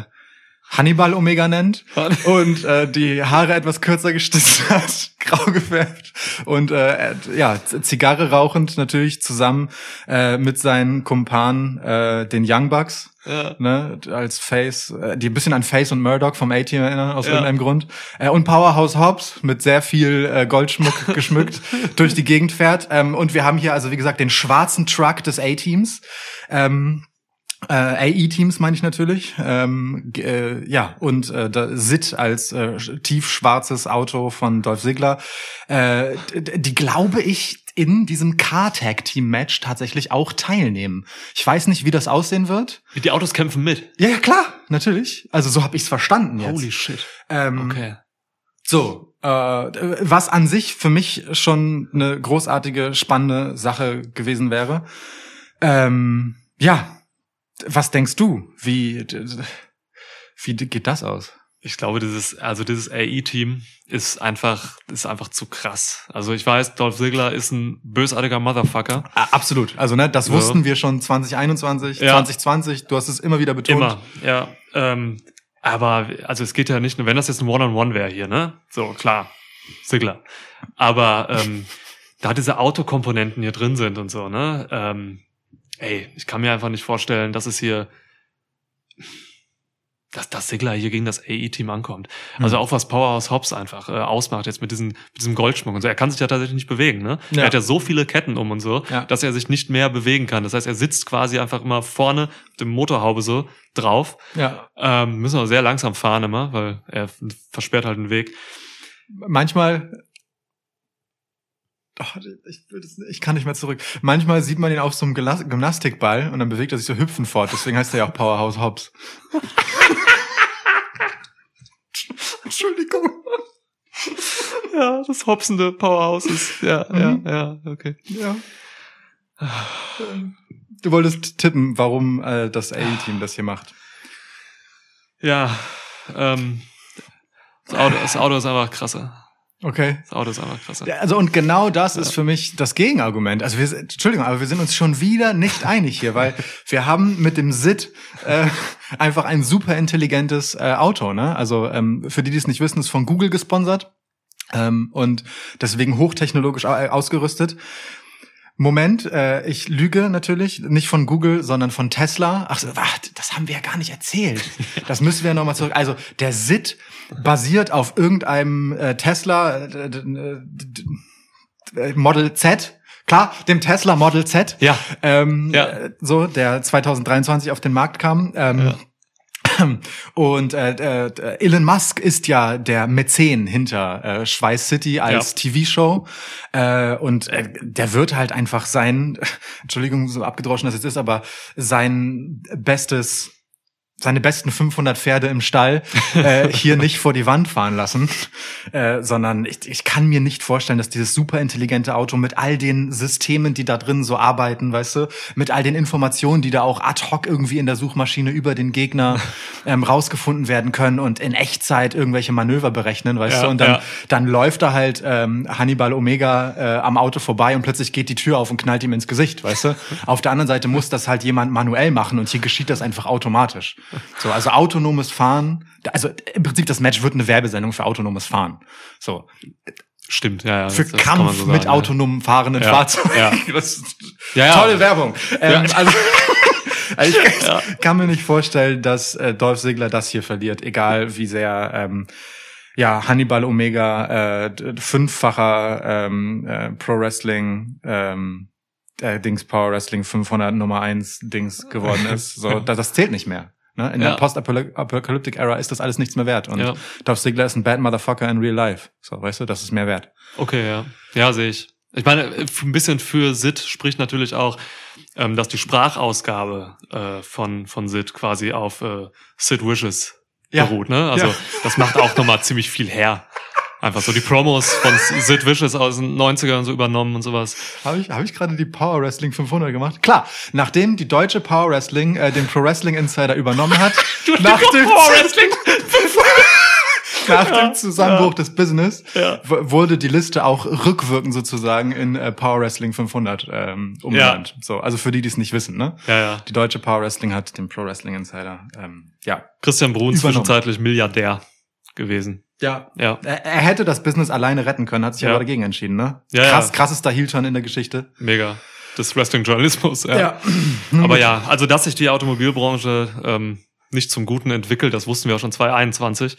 Hannibal Omega nennt und äh, die Haare etwas kürzer geschnitzt hat, grau gefärbt und äh, äh, ja Zigarre rauchend natürlich zusammen äh, mit seinen Kumpanen äh, den Young Bucks Ja. ne, als Face, äh, die ein bisschen an Face und Murdoch vom A-Team erinnern, aus Ja. irgendeinem Grund. Äh, und Powerhouse Hobbs mit sehr viel äh, Goldschmuck geschmückt durch die Gegend fährt. Ähm, und wir haben hier also, wie gesagt, den schwarzen Truck des A-Teams. Ähm, äh, AE-Teams meine ich natürlich. Ähm, äh, ja, und äh, da Sid als äh, tiefschwarzes Auto von Dolph Ziggler, äh, die glaube ich in diesem Car-Tag-Team-Match tatsächlich auch teilnehmen. Ich weiß nicht, wie das aussehen wird. Die Autos kämpfen mit. Ja, ja klar, natürlich. Also so habe ich es verstanden jetzt. Holy shit. ähm, Okay. So, äh, was an sich für mich schon eine großartige, spannende Sache gewesen wäre. Ähm, ja, was denkst du? Wie, wie geht das aus? Ich glaube, dieses, also dieses AI-Team ist einfach, ist einfach zu krass. Also ich weiß, Dolph Ziggler ist ein bösartiger Motherfucker. Absolut. Also ne, das So. wussten wir schon 2021, Ja. 2020. Du hast es immer wieder betont. Immer, ja. Ähm, aber also es geht ja nicht nur, wenn das jetzt ein One-on-One wäre hier, ne? So, klar, Ziggler. Aber ähm, da diese Autokomponenten hier drin sind und so, ne? Ähm, ey, ich kann mir einfach nicht vorstellen, dass es hier dass das Sigler hier gegen das AI-Team ankommt. Also Hm. auch was Powerhouse Hobbs einfach äh, ausmacht jetzt mit, diesen, mit diesem Goldschmuck und so. Er kann sich ja tatsächlich nicht bewegen, ne? Ja. Er hat ja so viele Ketten um und so, Ja. dass er sich nicht mehr bewegen kann. Das heißt, er sitzt quasi einfach immer vorne auf dem Motorhaube so drauf. Ja. Ähm, müssen wir sehr langsam fahren immer, weil er versperrt halt den Weg. Manchmal. Oh, ich, will das- ich kann nicht mehr zurück. Manchmal sieht man ihn auf so einem Gymnastikball und dann bewegt er sich so hüpfen fort. Deswegen heißt er ja auch Powerhouse Hobbs. Entschuldigung. Ja, das hopsende Powerhouse ist, ja, Mhm. ja, ja, okay. Ja. Du wolltest tippen, warum äh, das A-Team das hier macht. Ja, ähm, das Auto, das Auto ist einfach krasser. Okay. Das Auto ist einfach krasser. Ja, Also und genau das ist für mich das Gegenargument. Also wir, Entschuldigung, aber wir sind uns schon wieder nicht einig hier, weil wir haben mit dem SID äh, einfach ein super intelligentes äh, Auto. Ne? Also ähm, für die, die es nicht wissen, ist von Google gesponsert ähm, und deswegen hochtechnologisch au- ausgerüstet. Moment, äh, ich lüge natürlich, nicht von Google, sondern von Tesla. Ach, so, warte, das haben wir ja gar nicht erzählt. Das müssen wir nochmal zurück. Also der SID basiert auf irgendeinem äh, Tesla äh, Model Z. Klar, dem Tesla Model Z. Ja. Ähm, Ja. äh, So, der 2023 auf den Markt kam. Ähm, Und äh, äh, Elon Musk ist ja der Mäzen hinter äh, Schweiß City als TV-Show. Äh, und äh, der wird halt einfach sein, Entschuldigung, so abgedroschen das jetzt ist, aber sein bestes seine besten 500 Pferde im Stall äh, hier nicht vor die Wand fahren lassen, äh, sondern ich, ich kann mir nicht vorstellen, dass dieses super intelligente Auto mit all den Systemen, die da drin so arbeiten, weißt du, mit all den Informationen, die da auch ad hoc irgendwie in der Suchmaschine über den Gegner ähm, rausgefunden werden können und in Echtzeit irgendwelche Manöver berechnen, weißt Ja, du, und dann, ja. dann läuft da halt ähm, Hannibal Omega äh, am Auto vorbei und plötzlich geht die Tür auf und knallt ihm ins Gesicht, weißt du. Auf der anderen Seite muss das halt jemand manuell machen und hier geschieht das einfach automatisch. So, also autonomes Fahren, also im Prinzip das Match wird eine Werbesendung für autonomes Fahren. So, Stimmt, ja, ja. für das- Kampf so mit sagen, ja. autonom fahrenden Ja, Fahrzeugen. ja. Das ist Ja, tolle Werbung. Ähm, Ja. also, also ich kann, kann mir nicht vorstellen, dass äh, Dolph Ziggler das hier verliert, egal wie sehr ähm, ja Hannibal Omega äh, fünffacher ähm, äh, Pro Wrestling ähm, äh, Dings Power Wrestling 500 Nummer 1 Dings geworden ist. So, das, das zählt nicht mehr. Ne? In Ja. der Post-Apocalyptic Era ist das alles nichts mehr wert. Und Ja. Dolph Ziggler ist ein Bad Motherfucker in real life. So, weißt du, das ist mehr wert. Okay, ja. Ja, sehe ich. Ich meine, ein bisschen für Sid spricht natürlich auch, ähm, dass die Sprachausgabe äh, von, von Sid quasi auf äh, Sid Wishes Ja. beruht. Ne? Also Ja. das macht auch nochmal ziemlich viel her. Einfach so die Promos von Sid Wishes aus den 90ern so übernommen und sowas. Habe ich, hab ich gerade die Power Wrestling 500 gemacht? Klar, nachdem die deutsche Power Wrestling äh, den Pro Wrestling Insider übernommen hat, nach dem, nach dem Zusammenbruch des Business, Ja. wurde die Liste auch rückwirkend sozusagen in äh, Power Wrestling 500 ähm, umbenannt. So, also für die, die es nicht wissen, ne? Ja, ja. Die deutsche Power Wrestling hat den Pro Wrestling Insider, ähm, ja. Christian Brun Übernommen. zwischenzeitlich Milliardär gewesen. Ja. Ja. Er, er hätte das Business alleine retten können, hat sich Ja. aber dagegen entschieden, ne? Ja, Krass, ja. krassester Heel-Turn in der Geschichte. Mega. Des Wrestling-Journalismus. Ja. Aber ja, also dass sich die Automobilbranche ähm, nicht zum Guten entwickelt, das wussten wir auch schon 2021.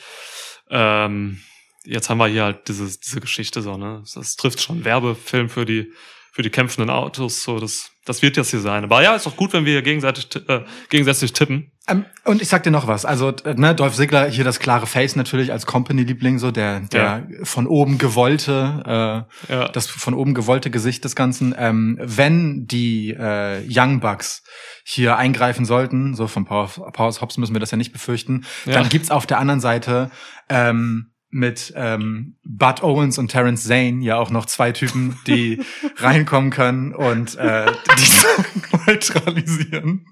Ähm, jetzt haben wir hier halt diese, diese Geschichte so, ne? Das trifft schon Werbefilm für die, für die kämpfenden Autos, so, das, das wird jetzt hier sein. Aber ja, ist doch gut, wenn wir hier gegenseitig, ti- äh, gegensätzlich tippen. Ähm, und ich sag dir noch was. Also, ne, Dolph Ziggler hier das klare Face natürlich als Company-Liebling, so der, der von oben gewollte, äh, Ja. das von oben gewollte Gesicht des Ganzen. Ähm, wenn die äh, Young Bucks hier eingreifen sollten, so vom Power, Powers Hobbs müssen wir das ja nicht befürchten, Ja. dann gibt's auf der anderen Seite ähm, mit ähm, Bud Owens und Terence Zane ja auch noch zwei Typen, die reinkommen können und äh, die neutralisieren.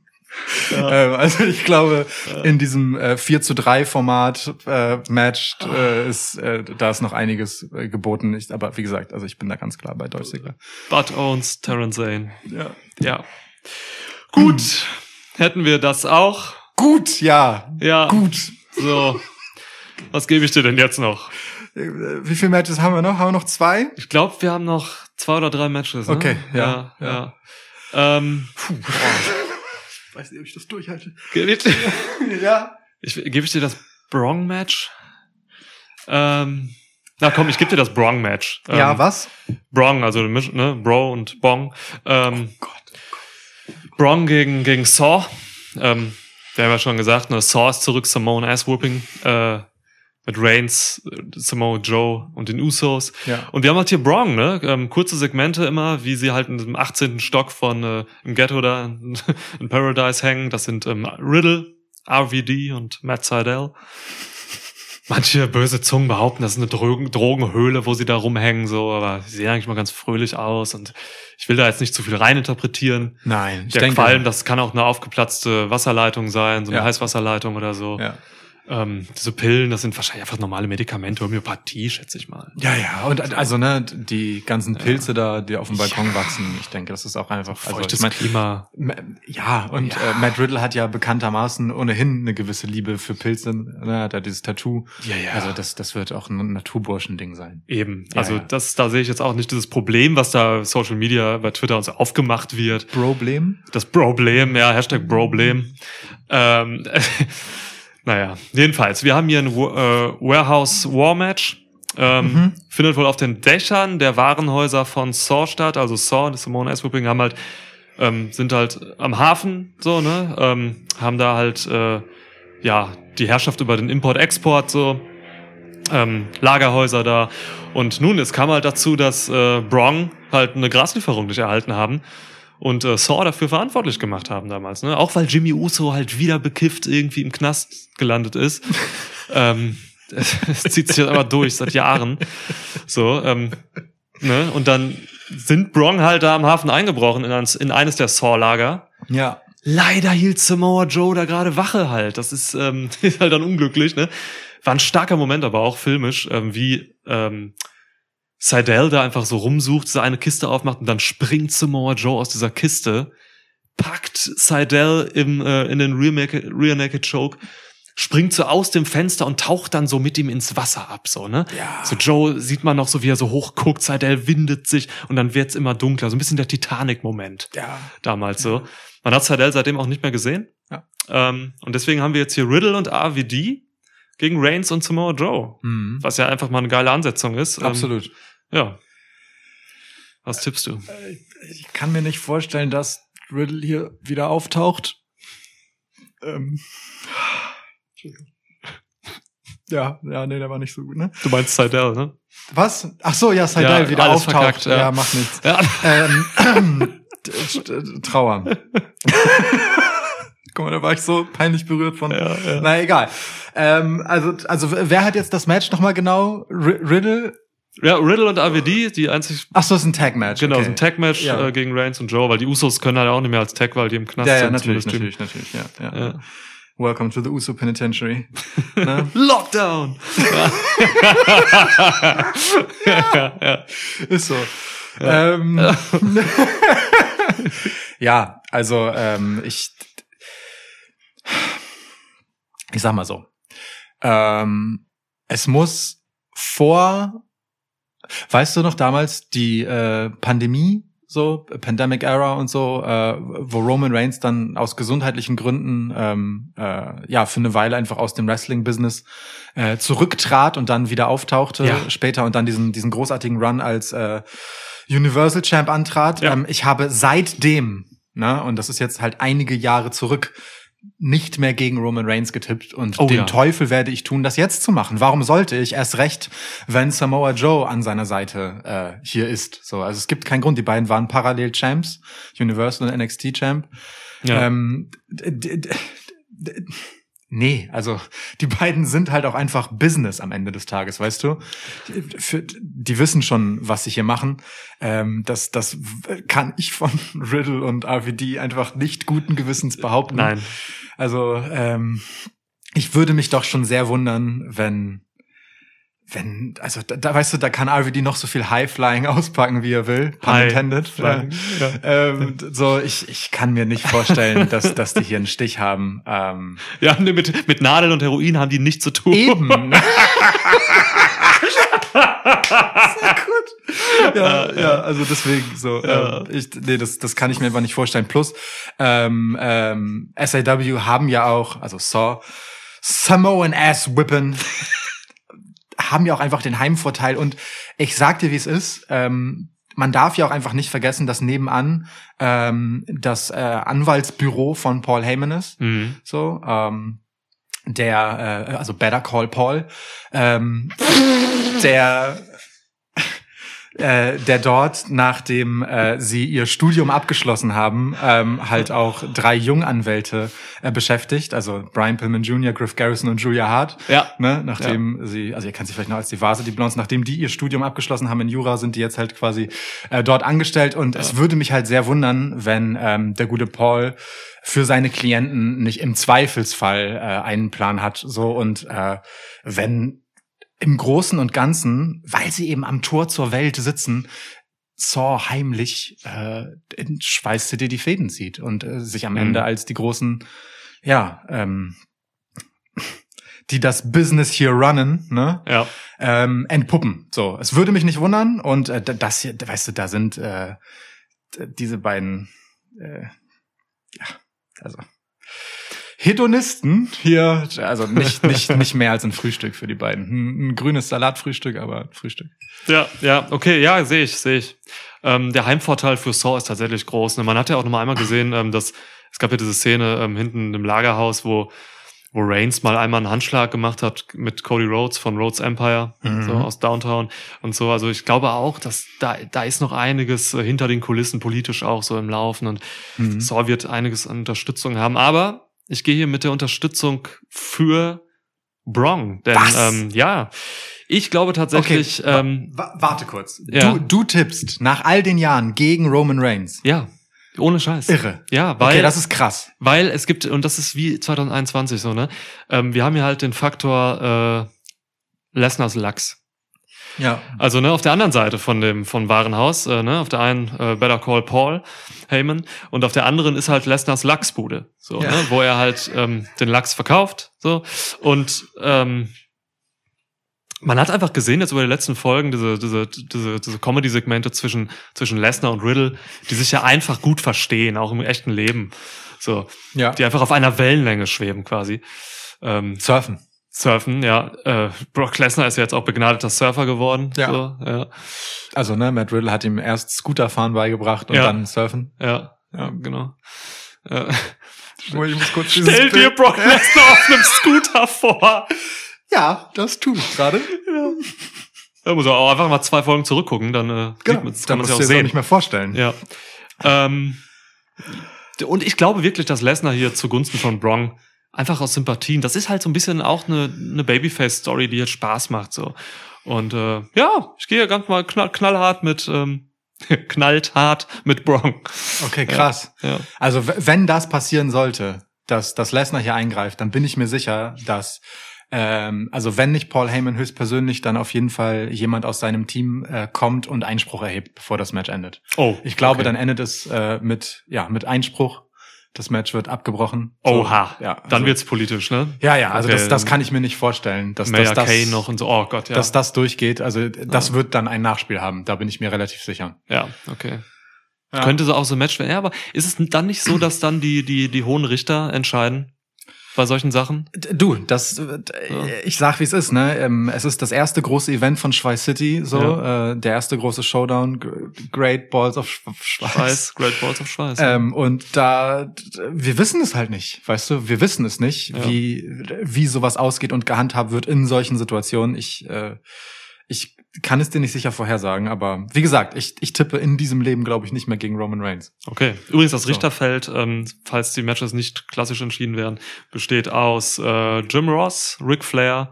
Ja. Ähm, also ich glaube, ja. in diesem äh, 4 zu 3 Format äh, Match äh, ist äh, da ist noch einiges äh, geboten. Ich, aber wie gesagt, also ich bin da ganz klar bei Dolph Ziggler. Bud Owens, Terence Zane. Ja. Ja. Gut. Hm. Hätten wir das auch. Gut, ja. Ja. Gut. So. Was gebe ich dir denn jetzt noch? Wie viele Matches haben wir noch? Haben wir noch zwei? Ich glaube, wir haben noch zwei oder drei Matches. Ne? Okay, ja. ja, ja. ja. Ähm, Puh, ich weiß nicht, ob ich das durchhalte. ja. Ich, gebe ich dir das Brong-Match? Ähm, na komm, ich gebe dir das Brong-Match. Ähm, ja, was? Brong, also ne, Bro und Bong. Ähm, oh Gott, oh Gott. Brong gegen, gegen Saw. Ähm, wir haben ja schon gesagt, ne, Saw ist zurück, Simone Ass-Whooping. Äh, mit Reigns, Samoa Joe und den Usos. Ja. Und wir haben halt hier Brong, ne? Ähm, kurze Segmente immer, wie sie halt in dem 18. Stock von äh, im Ghetto da in, Paradise hängen. Das sind ähm, Riddle, RVD und Matt Seidel. Manche böse Zungen behaupten, das ist eine Drogen Drogenhöhle, wo sie da rumhängen, so, aber sie sehen eigentlich mal ganz fröhlich aus und ich will da jetzt nicht zu viel reininterpretieren. Nein, ich Der denke, Qualm, das kann auch eine aufgeplatzte Wasserleitung sein, so eine ja. Heißwasserleitung oder so. Ja. Ähm, diese Pillen, das sind wahrscheinlich einfach normale Medikamente, Homöopathie, schätze ich mal. Ja, ja, und also ne, die ganzen Pilze ja. da, die auf dem Balkon ja. wachsen, ich denke, das ist auch einfach also ich mein, Klima. Ja, und ja. Äh, Matt Riddle hat ja bekanntermaßen ohnehin eine gewisse Liebe für Pilze, ne, hat ja dieses Tattoo. Ja, ja. Also das, das wird auch ein Naturburschen-Ding sein. Eben. Also das, da sehe ich jetzt auch nicht dieses Problem, was da Social Media bei Twitter uns aufgemacht wird. Problem? Das Problem, ja, Hashtag Problem. Ähm, Naja, jedenfalls, wir haben hier ein äh, Warehouse War Match. Ähm, mhm. Findet wohl auf den Dächern der Warenhäuser von Saw statt. Also Saw und Simone S. Whipping haben halt, ähm, sind halt am Hafen, so, ne? Ähm, haben da halt, äh, ja, die Herrschaft über den Import-Export, so. Ähm, Lagerhäuser da. Und nun, es kam halt dazu, dass äh, Brong halt eine Graslieferung nicht erhalten haben und äh, Saw dafür verantwortlich gemacht haben damals. Ne? Auch weil Jimmy Uso halt wieder bekifft irgendwie im Knast gelandet ist. ähm, es zieht sich halt aber durch seit Jahren. So, ähm, ne? Und dann sind Brong halt da am Hafen eingebrochen in, eines, in eines der Saw-Lager. Ja. Leider hielt Samoa Joe da gerade Wache halt. Das ist, ähm, ist halt dann unglücklich, ne? War ein starker Moment, aber auch filmisch, ähm, wie ähm, Seidel da einfach so rumsucht, diese eine Kiste aufmacht und dann springt Samoa Joe aus dieser Kiste, packt Seidel im, äh, in den Rear Naked, Rear Naked Choke, springt so aus dem Fenster und taucht dann so mit ihm ins Wasser ab, so, ne? Ja. So Joe sieht man noch so, wie er so hochguckt, Seidel windet sich und dann wird's immer dunkler. So ein bisschen der Titanic-Moment. Ja. Damals so. Man hat Seidel seitdem auch nicht mehr gesehen. Ja. Ähm, und deswegen haben wir jetzt hier Riddle und RVD gegen Reigns und Samoa Joe. Mhm. Was ja einfach mal eine geile Ansetzung ist. Ähm, Absolut. Ähm, ja. Was tippst du? Äh, ich kann mir nicht vorstellen, dass Riddle hier wieder auftaucht. Ähm. Ja, ja, nee, der war nicht so gut, ne? Du meinst Seidel, ne? Was? Ach so, ja, Seidel ja, wieder auftaucht. Verkackt, ja. ja, macht nichts. Ja. Ähm, Trauer. Guck mal, da war ich so peinlich berührt von. Ja, ja. Na egal. Ähm, also, also wer hat jetzt das Match nochmal genau? R Riddle ja, Riddle und AVD, die einzig. Ach so, ist ein Tag-Match. Genau, okay. ist ein Tag-Match ja. äh, gegen Reigns und Joe, weil die Usos können halt auch nicht mehr als Tag, weil die im Knast ja, ja, sind. Natürlich, natürlich, natürlich, ja, ja. ja. Welcome to the Uso Penitentiary. ne? Lockdown! ja, ja, Ist so. Ja, ähm, ja also ähm, ich ich sag mal so. Ähm, es muss vor Weißt du noch damals die äh, Pandemie, so Pandemic Era und so, äh, wo Roman Reigns dann aus gesundheitlichen Gründen ähm, äh, ja für eine Weile einfach aus dem Wrestling-Business äh, zurücktrat und dann wieder auftauchte ja. später und dann diesen diesen großartigen Run als äh, Universal Champ antrat. Ja. Ähm, ich habe seitdem, ne, und das ist jetzt halt einige Jahre zurück, nicht mehr gegen Roman Reigns getippt und oh, den ja. Teufel werde ich tun, das jetzt zu machen. Warum sollte ich erst recht, wenn Samoa Joe an seiner Seite äh, hier ist? So, also es gibt keinen Grund. Die beiden waren parallel Champs, Universal und NXT Champ. Ja. Ähm, Nee, also die beiden sind halt auch einfach Business am Ende des Tages, weißt du? Für, die wissen schon, was sie hier machen. Ähm, das, das kann ich von Riddle und RVD einfach nicht guten Gewissens behaupten. Nein. Also ähm, ich würde mich doch schon sehr wundern, wenn wenn, also da, da weißt du, da kann RVD noch so viel High-Flying auspacken, wie er will. Pun High intended. Flying, Ja. Ähm, so, ich, ich kann mir nicht vorstellen, dass, dass die hier einen Stich haben. Ähm, Ja, nee, mit, mit Nadeln und Heroin haben die nichts zu tun. eben. Sehr gut. Ja, ja, also deswegen so. Ja. Ähm, ich, nee, das, das kann ich mir einfach nicht vorstellen. Plus, ähm, ähm, SAW haben ja auch, also Saw, Samoan Ass Whippen, haben ja auch einfach den Heimvorteil. Und ich sag dir, wie es ist. Ähm, man darf ja auch einfach nicht vergessen, dass nebenan ähm, das äh, Anwaltsbüro von Paul Heyman ist. Mhm. So, ähm, der, äh, also Better Call Paul, ähm, der, äh, der dort, nachdem äh, sie ihr Studium abgeschlossen haben, ähm, halt auch drei Junganwälte äh, beschäftigt, also Brian Pillman Jr., Griff Garrison und Julia Hart. Ja. Ne, nachdem sie, also ihr kennt sie vielleicht noch als die Vase, die Blondes, nachdem die ihr Studium abgeschlossen haben in Jura, sind die jetzt halt quasi äh, dort angestellt. Und es würde mich halt sehr wundern, wenn ähm, der gute Paul für seine Klienten nicht im Zweifelsfall äh, einen Plan hat. So und äh, wenn im Großen und Ganzen, weil sie eben am Tor zur Welt sitzen, Saw heimlich äh, in Schweiß City die Fäden zieht und äh, sich am Mhm. Ende als die großen, ja, ähm, die das Business hier runnen, ne, Ja. ähm, entpuppen. So, es würde mich nicht wundern und äh, das hier, weißt du, da sind äh, diese beiden, äh, ja, also Hedonisten hier, also nicht nicht nicht mehr als ein Frühstück für die beiden. Ein, ein grünes Salatfrühstück, aber ein Frühstück. Ja, ja, okay, ja, sehe ich, sehe ich. Ähm, der Heimvorteil für Saw ist tatsächlich groß. Ne? Man hat ja auch noch mal einmal gesehen, ähm, dass es gab ja diese Szene ähm, hinten im Lagerhaus, wo wo Reigns mal einmal einen Handschlag gemacht hat mit Cody Rhodes von Rhodes Empire, Mhm. so aus Downtown und so. Also ich glaube auch, dass da da ist noch einiges äh, hinter den Kulissen politisch auch so im Laufen und Mhm. Saw wird einiges an Unterstützung haben. Aber ich gehe hier mit der Unterstützung für Brong, denn Was? ähm, ja, ich glaube tatsächlich. wa- ähm, wa- warte kurz. Ja. Du, du tippst nach all den Jahren gegen Roman Reigns. Ja, ohne Scheiß. Irre. Ja, weil, okay, das ist krass. weil es gibt, und das ist wie 2021 so, ne? Ähm, wir haben hier halt den Faktor äh, Lesners Lachs. Ja. Also, ne, auf der anderen Seite von dem, von Warenhaus, äh, ne, auf der einen äh, Better Call Paul Heyman und auf der anderen ist halt Lesners Lachsbude, so, Ja. ne, wo er halt ähm, den Lachs verkauft, so. Und ähm, man hat einfach gesehen jetzt über die letzten Folgen diese, diese, diese, diese Comedy-Segmente zwischen, zwischen Lesnar und Riddle, die sich ja einfach gut verstehen, auch im echten Leben. So, Ja. die einfach auf einer Wellenlänge schweben quasi. Ähm, Surfen. Surfen, ja. Äh, Brock Lesnar ist ja jetzt auch begnadeter Surfer geworden. Ja. So, ja. Also, ne, Matt Riddle hat ihm erst Scooterfahren beigebracht und Ja. dann Surfen. Ja, ja, genau. Ja. Ich muss kurz Stell dir Brock Lesnar auf einem Scooter vor. Ja, das tue ich gerade. Da muss er auch einfach mal zwei Folgen zurückgucken, dann, äh, Genau. man, kann man ja das auch sehen. nicht mehr vorstellen. Ja. Ähm, und ich glaube wirklich, dass Lesnar hier zugunsten von Brong einfach aus Sympathien, das ist halt so ein bisschen auch eine, eine Babyface-Story, die jetzt Spaß macht, so. Und äh, ja, ich gehe ganz mal knall, knallhart mit, ähm, knallt hart mit Brong. Okay, krass. Ja. Also, w- wenn das passieren sollte, dass, dass Lesnar hier eingreift, dann bin ich mir sicher, dass ähm, also wenn nicht Paul Heyman höchstpersönlich, dann auf jeden Fall jemand aus seinem Team äh, kommt und Einspruch erhebt, bevor das Match endet. Oh, Ich glaube, okay. dann endet es äh, mit ja mit Einspruch. Das Match wird abgebrochen. So, Oha, ja, dann also, wird's politisch, ne? ja ja. Also Okay, das, das dann- kann ich mir nicht vorstellen, dass, Mayor dass das Kane noch und so. Oh Gott, ja. dass das durchgeht. Also das wird dann ein Nachspiel haben. Da bin ich mir relativ sicher. ja, okay. Ja. Könnte so auch so ein Match werden. Ja, aber ist es dann nicht so, dass dann die, die, die hohen Richter entscheiden bei solchen Sachen? Du, das, äh, ich sag wie es ist, ne? Ähm, Es ist das erste große Event von Schweiß City, so äh, der erste große Showdown, Great Balls of Sch- Schweiß. Schweiß, Great Balls of Schweiß. Ähm, und da, wir wissen es halt nicht, weißt du, wir wissen es nicht, Ja. wie wie sowas ausgeht und gehandhabt wird in solchen Situationen. Ich äh, ich kann es dir nicht sicher vorhersagen, aber wie gesagt, ich, ich tippe in diesem Leben, glaube ich, nicht mehr gegen Roman Reigns. Okay. Übrigens, das Richterfeld, ähm, falls die Matches nicht klassisch entschieden werden, besteht aus äh, Jim Ross, Ric Flair,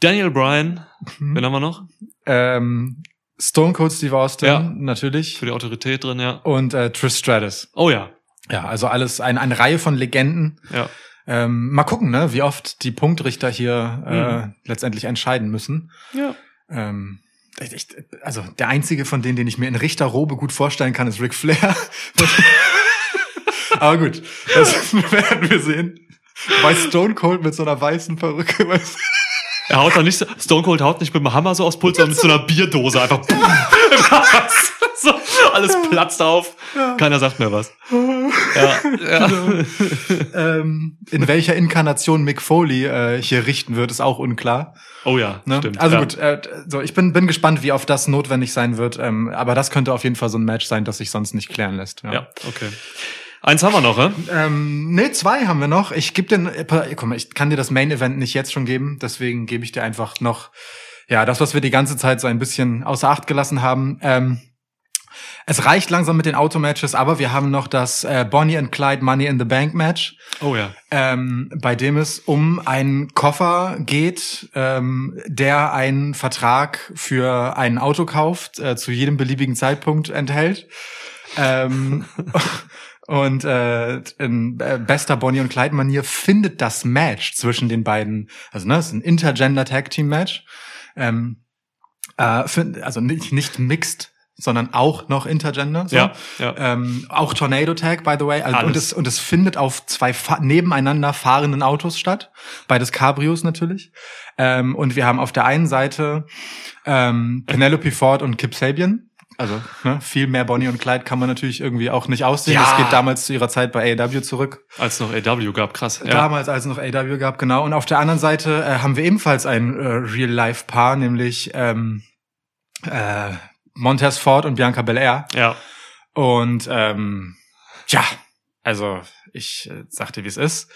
Daniel Bryan, Mhm. wen haben wir noch? Ähm, Stone Cold Steve Austin, Ja. natürlich. Für die Autorität drin, ja. Und äh, Trish Stratus. Oh ja. Ja, also alles ein, eine Reihe von Legenden. Ja. Ähm, mal gucken, ne, wie oft die Punktrichter hier äh, Mhm. letztendlich entscheiden müssen. Ja. Ähm, ich, also der einzige von denen, den ich mir in Richterrobe gut vorstellen kann, ist Ric Flair. Aber gut, das werden wir sehen. Bei Stone Cold mit so einer weißen Perücke. Er haut da nicht so, Stone Cold haut nicht mit dem Hammer so aufs Pult, sondern mit so einer Bierdose einfach. so, alles platzt auf. Keiner sagt mehr was. Ja, ja. ähm, in welcher Inkarnation Mick Foley äh, hier richten wird, ist auch unklar. Oh ja, Ne? stimmt. Also ja. gut, äh, so ich bin bin gespannt, wie oft das notwendig sein wird. Ähm, aber das könnte auf jeden Fall so ein Match sein, das sich sonst nicht klären lässt. Ja, okay. Eins haben wir noch, ne? Ähm, nee, zwei haben wir noch. Ich gebe den, äh, guck mal, ich kann dir das Main Event nicht jetzt schon geben, deswegen gebe ich dir einfach noch, ja, das, was wir die ganze Zeit so ein bisschen außer Acht gelassen haben. Ähm, es reicht langsam mit den Automatches, aber wir haben noch das äh, Bonnie and Clyde Money in the Bank Match, Oh ja. ähm, bei dem es um einen Koffer geht, ähm, der einen Vertrag für ein Auto kauft, äh, zu jedem beliebigen Zeitpunkt enthält. Ähm, und äh, in äh, bester Bonnie und Clyde Manier findet das Match zwischen den beiden, also ne, es ist ein Intergender Tag Team Match, ähm, äh, find, also nicht, nicht mixed, sondern auch noch Intergender. So. Ja, ja. Ähm, auch Tornado Tag, by the way. Also, und, es, und es findet auf zwei fa nebeneinander fahrenden Autos statt. Beides Cabrios natürlich. Ähm, und wir haben auf der einen Seite ähm, Penelope Ford und Kip Sabian. Also ne, viel mehr Bonnie und Clyde kann man natürlich irgendwie auch nicht aussehen. Ja. Das geht damals zu ihrer Zeit bei AEW zurück. Als noch AW gab, krass. Ja. Damals, als es noch AEW gab, genau. Und auf der anderen Seite äh, haben wir ebenfalls ein äh, Real-Life-Paar, nämlich ähm, äh, Montez Ford und Bianca Belair. ja. Und ähm, ja, also ich äh, sagte, wie es ist.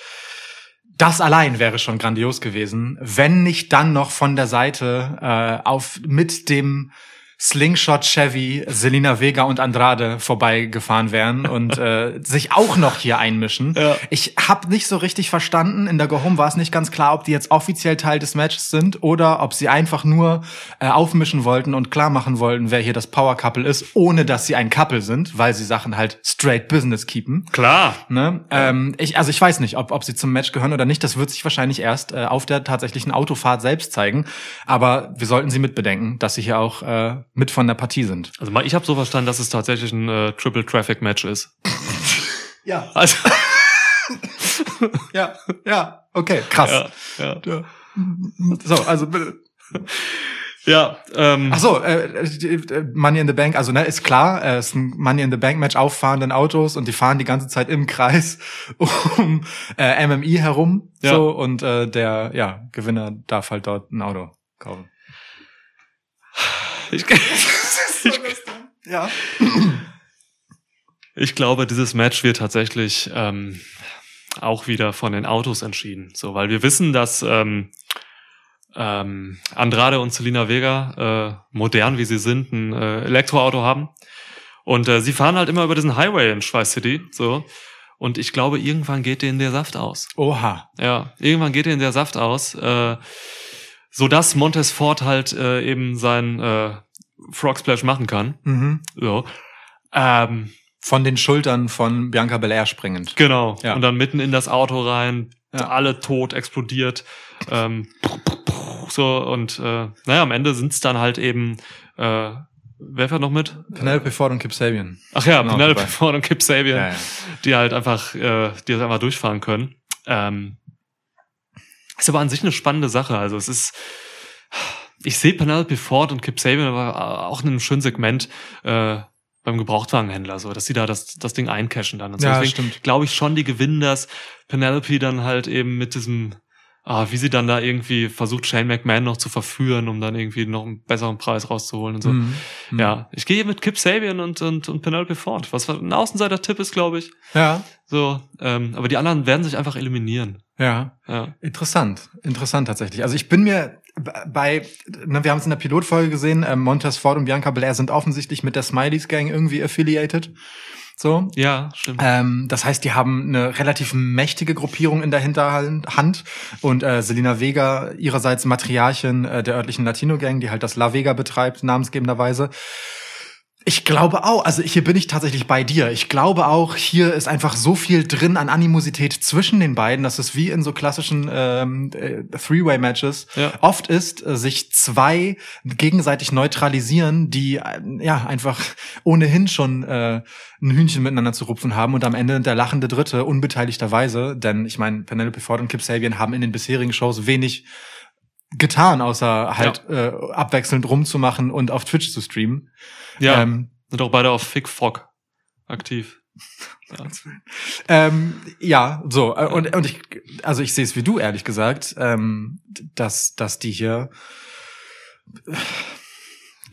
Das allein wäre schon grandios gewesen, wenn nicht dann noch von der Seite äh, auf mit dem Slingshot Chevy Selina Vega und Andrade vorbeigefahren wären und äh, sich auch noch hier einmischen. Ja. Ich habe nicht so richtig verstanden. In der Go Home war es nicht ganz klar, ob die jetzt offiziell Teil des Matches sind oder ob sie einfach nur äh, aufmischen wollten und klar machen wollten, wer hier das Power Couple ist, ohne dass sie ein Couple sind, weil sie Sachen halt straight Business keepen. Klar. Ne? Ähm, ich, also ich weiß nicht, ob, ob sie zum Match gehören oder nicht. Das wird sich wahrscheinlich erst äh, auf der tatsächlichen Autofahrt selbst zeigen. Aber wir sollten sie mitbedenken, dass sie hier auch äh, mit von der Partie sind. Also mal, ich habe so verstanden, dass es tatsächlich ein äh, Triple Traffic Match ist. Ja, Also, ja, ja. Okay, krass. ja, ja. So, also bitte. Ja, ähm, Ach so, äh, äh, Money in the Bank, also ne, ist klar, äh, es ist ein Money in the Bank Match auf fahrenden Autos und die fahren die ganze Zeit im Kreis um äh, MMI herum, Ja. so und äh, der ja Gewinner darf halt dort ein Auto kaufen. Ich, Ja. ich glaube, dieses Match wird tatsächlich ähm, auch wieder von den Autos entschieden. So, weil wir wissen, dass ähm, ähm, Andrade und Selina Vega, äh, modern wie sie sind, ein äh, Elektroauto haben. Und äh, sie fahren halt immer über diesen Highway in Schweiß City. So. Und ich glaube, irgendwann geht denen der Saft aus. Oha. Ja, irgendwann geht denen der Saft aus. Äh, so dass Montez Ford halt äh, eben sein äh, Frog Splash machen kann. Mhm. So. Ähm, Von den Schultern von Bianca Belair springend. Genau. Ja. Und dann mitten in das Auto rein, Ja. alle tot, explodiert. Ähm, so, und äh, naja, am Ende sind's dann halt eben, äh, wer fährt noch mit? Penelope Ford und Kip Sabian. Ach ja, Genau, Penelope dabei. Ford und Kip Sabian, Ja, ja. die halt einfach, äh, die das einfach durchfahren können. Ähm, ist aber an sich eine spannende Sache. Also es ist, ich sehe Penelope Ford und Kip Sabian aber auch in einem schönen Segment äh, beim Gebrauchtwagenhändler, so dass sie da das, das Ding eincashen dann. Und so. Ja, Deswegen stimmt. glaube ich schon, die gewinnen das. Penelope dann halt eben mit diesem, ah, wie sie dann da irgendwie versucht, Shane McMahon noch zu verführen, um dann irgendwie noch einen besseren Preis rauszuholen und so. Mhm. Mhm. Ja, ich gehe mit Kip Sabian und, und, und Penelope Ford. Was ein Außenseiter-Tipp ist, glaube ich. Ja. So, ähm, aber die anderen werden sich einfach eliminieren. Ja. Ja. Interessant, interessant tatsächlich. Also ich bin mir bei, ne, wir haben es in der Pilotfolge gesehen, äh, Montez Ford und Bianca Belair sind offensichtlich mit der Smileys Gang irgendwie affiliated. So. Ja, stimmt. Ähm, das heißt, die haben eine relativ mächtige Gruppierung in der Hinterhand und äh, Selina Vega ihrerseits Matriarchin äh, der örtlichen Latino-Gang, die halt das La Vega betreibt, namensgebenderweise. Ich glaube auch, also hier bin ich tatsächlich bei dir. Ich glaube auch, hier ist einfach so viel drin an Animosität zwischen den beiden, dass es wie in so klassischen ähm, äh, Three-Way-Matches Ja. oft ist, äh, sich zwei gegenseitig neutralisieren, die äh, ja einfach ohnehin schon äh, ein Hühnchen miteinander zu rupfen haben und am Ende der lachende Dritte unbeteiligterweise, denn ich meine, Penelope Ford und Kip Sabian haben in den bisherigen Shows wenig getan, außer halt äh, abwechselnd rumzumachen und auf Twitch zu streamen. Ja. Ähm, Sind auch beide auf Fick Frog aktiv. Ja. Ähm, ja, so äh, und und ich also ich sehe es wie du ehrlich gesagt, ähm, dass dass die hier äh,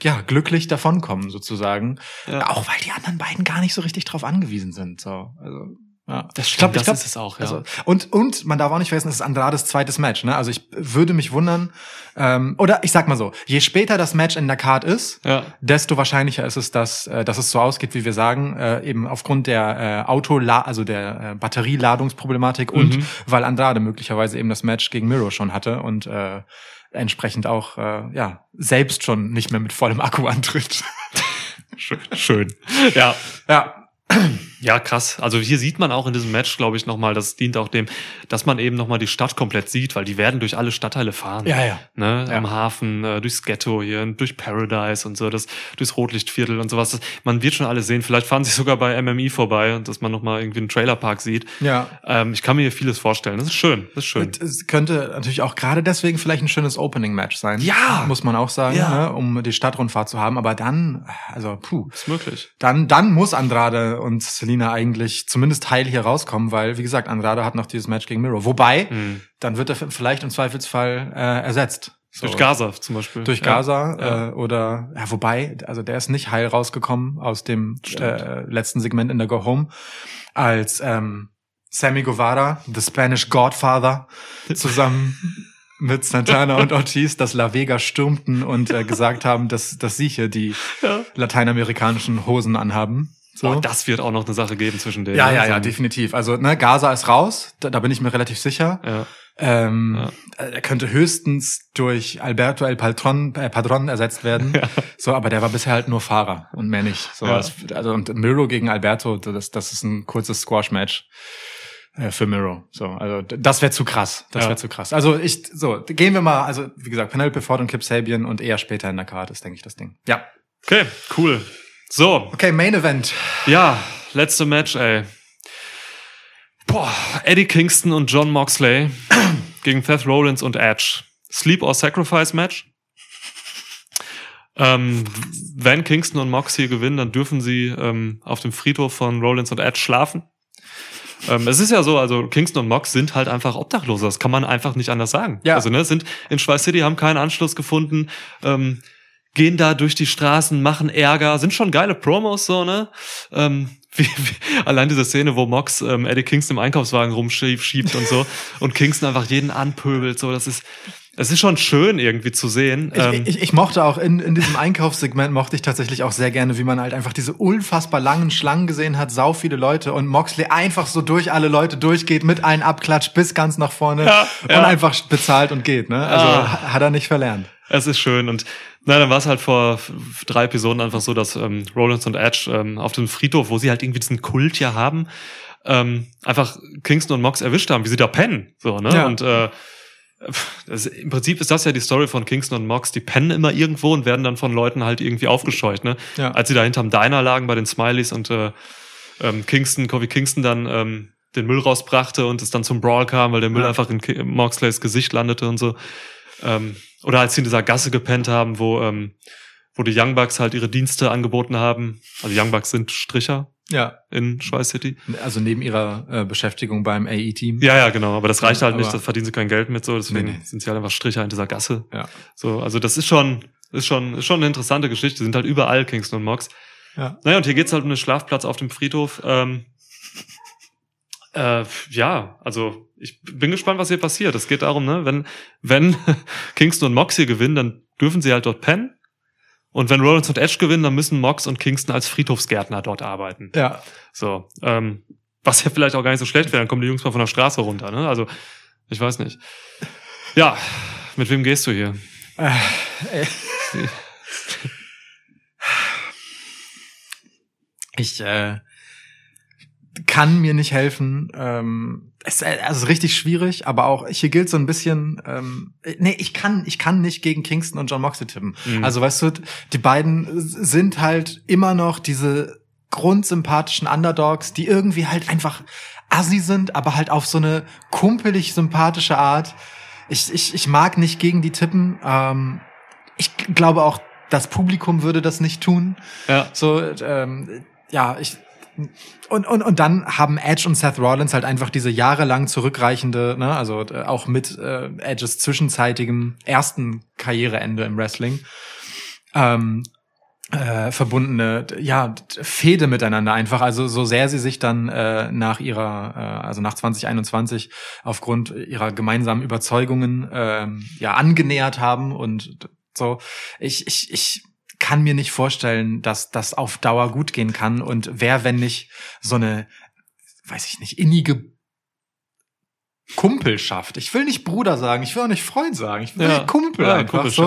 ja glücklich davonkommen sozusagen, Ja. auch weil die anderen beiden gar nicht so richtig drauf angewiesen sind. So also ja. Das Ich glaub, stimmt, ich glaub, das ist es auch, ja. Also, und, und man darf auch nicht vergessen, es ist Andrades zweites Match. Ne? Also ich würde mich wundern, ähm, oder ich sag mal so, je später das Match in der Card ist, ja. desto wahrscheinlicher ist es, dass, äh, dass es so ausgeht, wie wir sagen, äh, eben aufgrund der äh, Autola also der äh, Batterieladungsproblematik und Mhm. weil Andrade möglicherweise eben das Match gegen Miro schon hatte und äh, entsprechend auch äh, ja selbst schon nicht mehr mit vollem Akku antritt. Schön. Schön. Ja. ja, Ja, krass. Also hier sieht man auch in diesem Match, glaube ich, nochmal, das dient auch dem, dass man eben nochmal die Stadt komplett sieht, weil die werden durch alle Stadtteile fahren. ja, ja. Ne, Ja. am Hafen, äh, durchs Ghetto hier, durch Paradise und so, das, durchs Rotlichtviertel und sowas. Das, man wird schon alles sehen. Vielleicht fahren sie sogar bei MMI vorbei und dass man nochmal irgendwie einen Trailerpark sieht. Ja, Ähm, ich kann mir hier vieles vorstellen. Das ist schön. Das ist schön. Und es könnte natürlich auch gerade deswegen vielleicht ein schönes Opening-Match sein. Ja. Muss man auch sagen, Ja. ne, um die Stadtrundfahrt zu haben. Aber dann, also puh, ist möglich. dann, dann muss Andrade und Selina eigentlich zumindest heil hier rauskommen, weil, wie gesagt, Andrade hat noch dieses Match gegen Miro. Wobei, Mhm. dann wird er vielleicht im Zweifelsfall äh, ersetzt. So. Durch Gaza zum Beispiel. Durch. Gaza Ja. Äh, oder ja, wobei, also der ist nicht heil rausgekommen aus dem äh, letzten Segment in der Go Home, als ähm, Sammy Guevara, the Spanish Godfather, zusammen mit Santana und Ortiz das La Vega stürmten und äh, gesagt haben, dass, dass sie hier die Ja. lateinamerikanischen Hosen anhaben. So. Oh, das wird auch noch eine Sache geben zwischen denen. ja, ne? ja, So ja, definitiv. Also ne, Gaza ist raus, da, da bin ich mir relativ sicher. Ja. Ähm, Er könnte höchstens durch Alberto El Patron, äh, Padron ersetzt werden. So, aber der war bisher halt nur Fahrer und mehr nicht. So, Ja. also und Miro gegen Alberto, das, das ist ein kurzes Squash-Match äh, für Miro. So, also das wäre zu krass. Das Ja. wäre zu krass. Also ich, so gehen wir mal. Also wie gesagt, Penelope Ford und Kip Sabian und eher später in der Karte ist, denke ich, das Ding. Ja. Okay, cool. So, Okay, Main Event. ja, letzte Match, ey. Boah, Eddie Kingston und John Moxley gegen Seth Rollins und Edge. Sleep or Sacrifice Match. Ähm, wenn Kingston und Mox hier gewinnen, dann dürfen sie ähm, auf dem Friedhof von Rollins und Edge schlafen. Ähm, es ist ja so, also Kingston und Mox sind halt einfach Obdachlose. Das kann man einfach nicht anders sagen. Ja. Also, ne, sind in Schweiß City, haben keinen Anschluss gefunden, ähm, gehen da durch die Straßen, machen Ärger, sind schon geile Promos, so, ne? Ähm, wie, wie, allein diese Szene, wo Mox ähm, Eddie Kingston im Einkaufswagen rumschiebt schiebt und so und Kingston einfach jeden anpöbelt, so, das ist, es ist schon schön irgendwie zu sehen. Ich, ähm, ich, ich mochte auch in, in diesem Einkaufssegment mochte ich tatsächlich auch sehr gerne, wie man halt einfach diese unfassbar langen Schlangen gesehen hat, sau viele Leute und Moxley einfach so durch alle Leute durchgeht mit einem Abklatsch bis ganz nach vorne Ja, und ja. einfach bezahlt und geht. Ne? Also Ah. ha- hat er nicht verlernt. Es ist schön und na, dann war es halt vor drei Episoden einfach so, dass ähm, Rollins und Edge ähm, auf dem Friedhof, wo sie halt irgendwie diesen Kult ja haben, ähm, einfach Kingston und Mox erwischt haben, wie sie da pennen. So, ne? Ja. Und äh, das, im Prinzip ist das ja die Story von Kingston und Mox. Die pennen immer irgendwo und werden dann von Leuten halt irgendwie aufgescheucht. Ne? Ja. Als sie da hinterm Diner lagen bei den Smileys und äh, ähm, Kingston, Kofi Kingston dann ähm, den Müll rausbrachte und es dann zum Brawl kam, weil der Müll Ja. einfach in Moxleys Gesicht landete und so. Ähm, oder als sie in dieser Gasse gepennt haben, wo, ähm, wo die Young Bucks halt ihre Dienste angeboten haben. Also Young Bucks sind Stricher Ja, in Schweiß City. also neben ihrer äh, Beschäftigung beim AE-Team. Ja, ja, genau. Aber das reicht halt nicht, Aber- da verdienen sie kein Geld mit so, deswegen Nee, nee. sind sie halt einfach Stricher in dieser Gasse. Ja. So, also das ist schon, ist schon, ist schon eine interessante Geschichte. Die sind halt überall Kingston und Mox. Ja. Naja, und hier geht's halt um den Schlafplatz auf dem Friedhof. Ähm, Äh, ja, also ich bin gespannt, was hier passiert. Es geht darum, ne, wenn, wenn Kingston und Mox hier gewinnen, dann dürfen sie halt dort pennen. Und wenn Rollins und Edge gewinnen, dann müssen Mox und Kingston als Friedhofsgärtner dort arbeiten. Ja. So, ähm, was ja vielleicht auch gar nicht so schlecht wäre, dann kommen die Jungs mal von der Straße runter, ne? Also, ich weiß nicht. Ja, mit wem gehst du hier? Äh, äh. Ich äh, kann mir nicht helfen. Ähm, es ist also richtig schwierig, aber auch hier gilt so ein bisschen. Ähm, nee, ich kann, ich kann nicht gegen Kingston und John Moxley tippen. Mhm. Also weißt du, die beiden sind halt immer noch diese grundsympathischen Underdogs, die irgendwie halt einfach assi sind, aber halt auf so eine kumpelig sympathische Art. Ich, ich, ich mag nicht gegen die tippen. Ähm, ich glaube auch, das Publikum würde das nicht tun. Ja. So, ähm, ja, ich und, und, und dann haben Edge und Seth Rollins halt einfach diese jahrelang zurückreichende, ne, also äh, auch mit äh, Edges zwischenzeitigem ersten Karriereende im Wrestling, ähm, äh, verbundene, ja, Fehde miteinander einfach. Also so sehr sie sich dann äh, nach ihrer, äh, also nach 2021 aufgrund ihrer gemeinsamen Überzeugungen äh, ja angenähert haben und so. Ich, ich, ich kann mir nicht vorstellen, dass das auf Dauer gut gehen kann. Und wer, wenn nicht so eine, weiß ich nicht, innige Kumpelschaft. Ich will nicht Bruder sagen, ich will auch nicht Freund sagen, ich will Ja. Kumpel Ja, einfach so.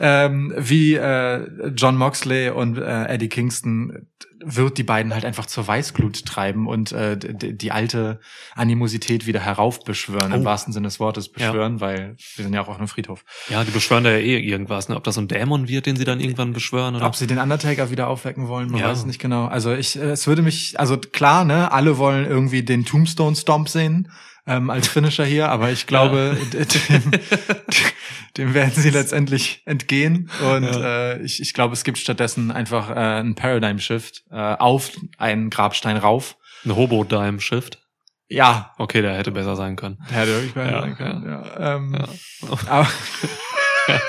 Ja. Ähm, wie äh, John Moxley und äh, Eddie Kingston wird die beiden halt einfach zur Weißglut treiben und äh, die, die alte Animosität wieder heraufbeschwören, im Oh. wahrsten Sinne des Wortes beschwören, weil wir sind ja auch auf einem Friedhof. Ja, die beschwören da ja eh irgendwas, ne? Ob das so ein Dämon wird, den sie dann irgendwann beschwören oder? Ob sie den Undertaker wieder aufwecken wollen, man Ja. weiß es nicht genau. Also ich, äh, es würde mich, also klar, ne, alle wollen irgendwie den Tombstone Stomp sehen ähm, als Finisher hier, aber ich glaube, dem, dem werden sie letztendlich entgehen. Und Ja. äh, ich, ich glaube, es gibt stattdessen einfach äh, einen Paradigm Shift äh, auf einen Grabstein rauf. Ein Hobo-Dime-Shift. Ja, Okay, der hätte besser sein können. hätte wirklich besser Ja, sein können. Ja. Ähm, Ja. Aber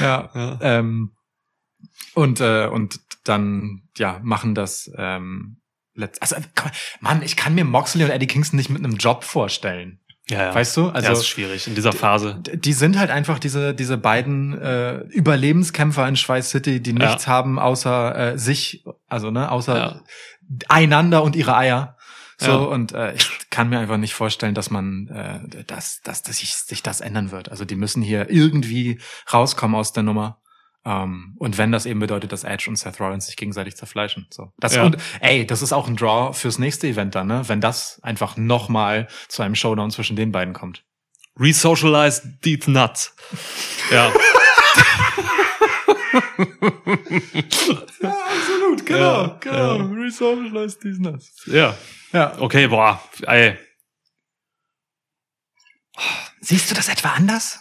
ja, Ja. Ähm, und äh, und dann ja machen das ähm, also Mann, ich kann mir Moxley und Eddie Kingston nicht mit einem Job vorstellen. Ja, ja. Weißt du? Also, das ist schwierig in dieser Phase. d- die sind halt einfach diese diese beiden äh, Überlebenskämpfer in Schweiz City, die Ja. nichts haben außer äh, sich, also ne, außer Ja. einander und ihre Eier. So Ja. und äh, ich kann mir einfach nicht vorstellen, dass man äh, dass, dass, dass sich, sich das ändern wird. Also die müssen hier irgendwie rauskommen aus der Nummer. Ähm, und wenn das eben bedeutet, dass Edge und Seth Rollins sich gegenseitig zerfleischen. So. Das Ja. und ey, das ist auch ein Draw fürs nächste Event dann, ne? Wenn das einfach nochmal zu einem Showdown zwischen den beiden kommt. Resocialize these nuts. Ja. Ja, absolut, genau, genau. Resocialize these nuts. ja. Ja. Okay, boah. Ey. Siehst du das etwa anders?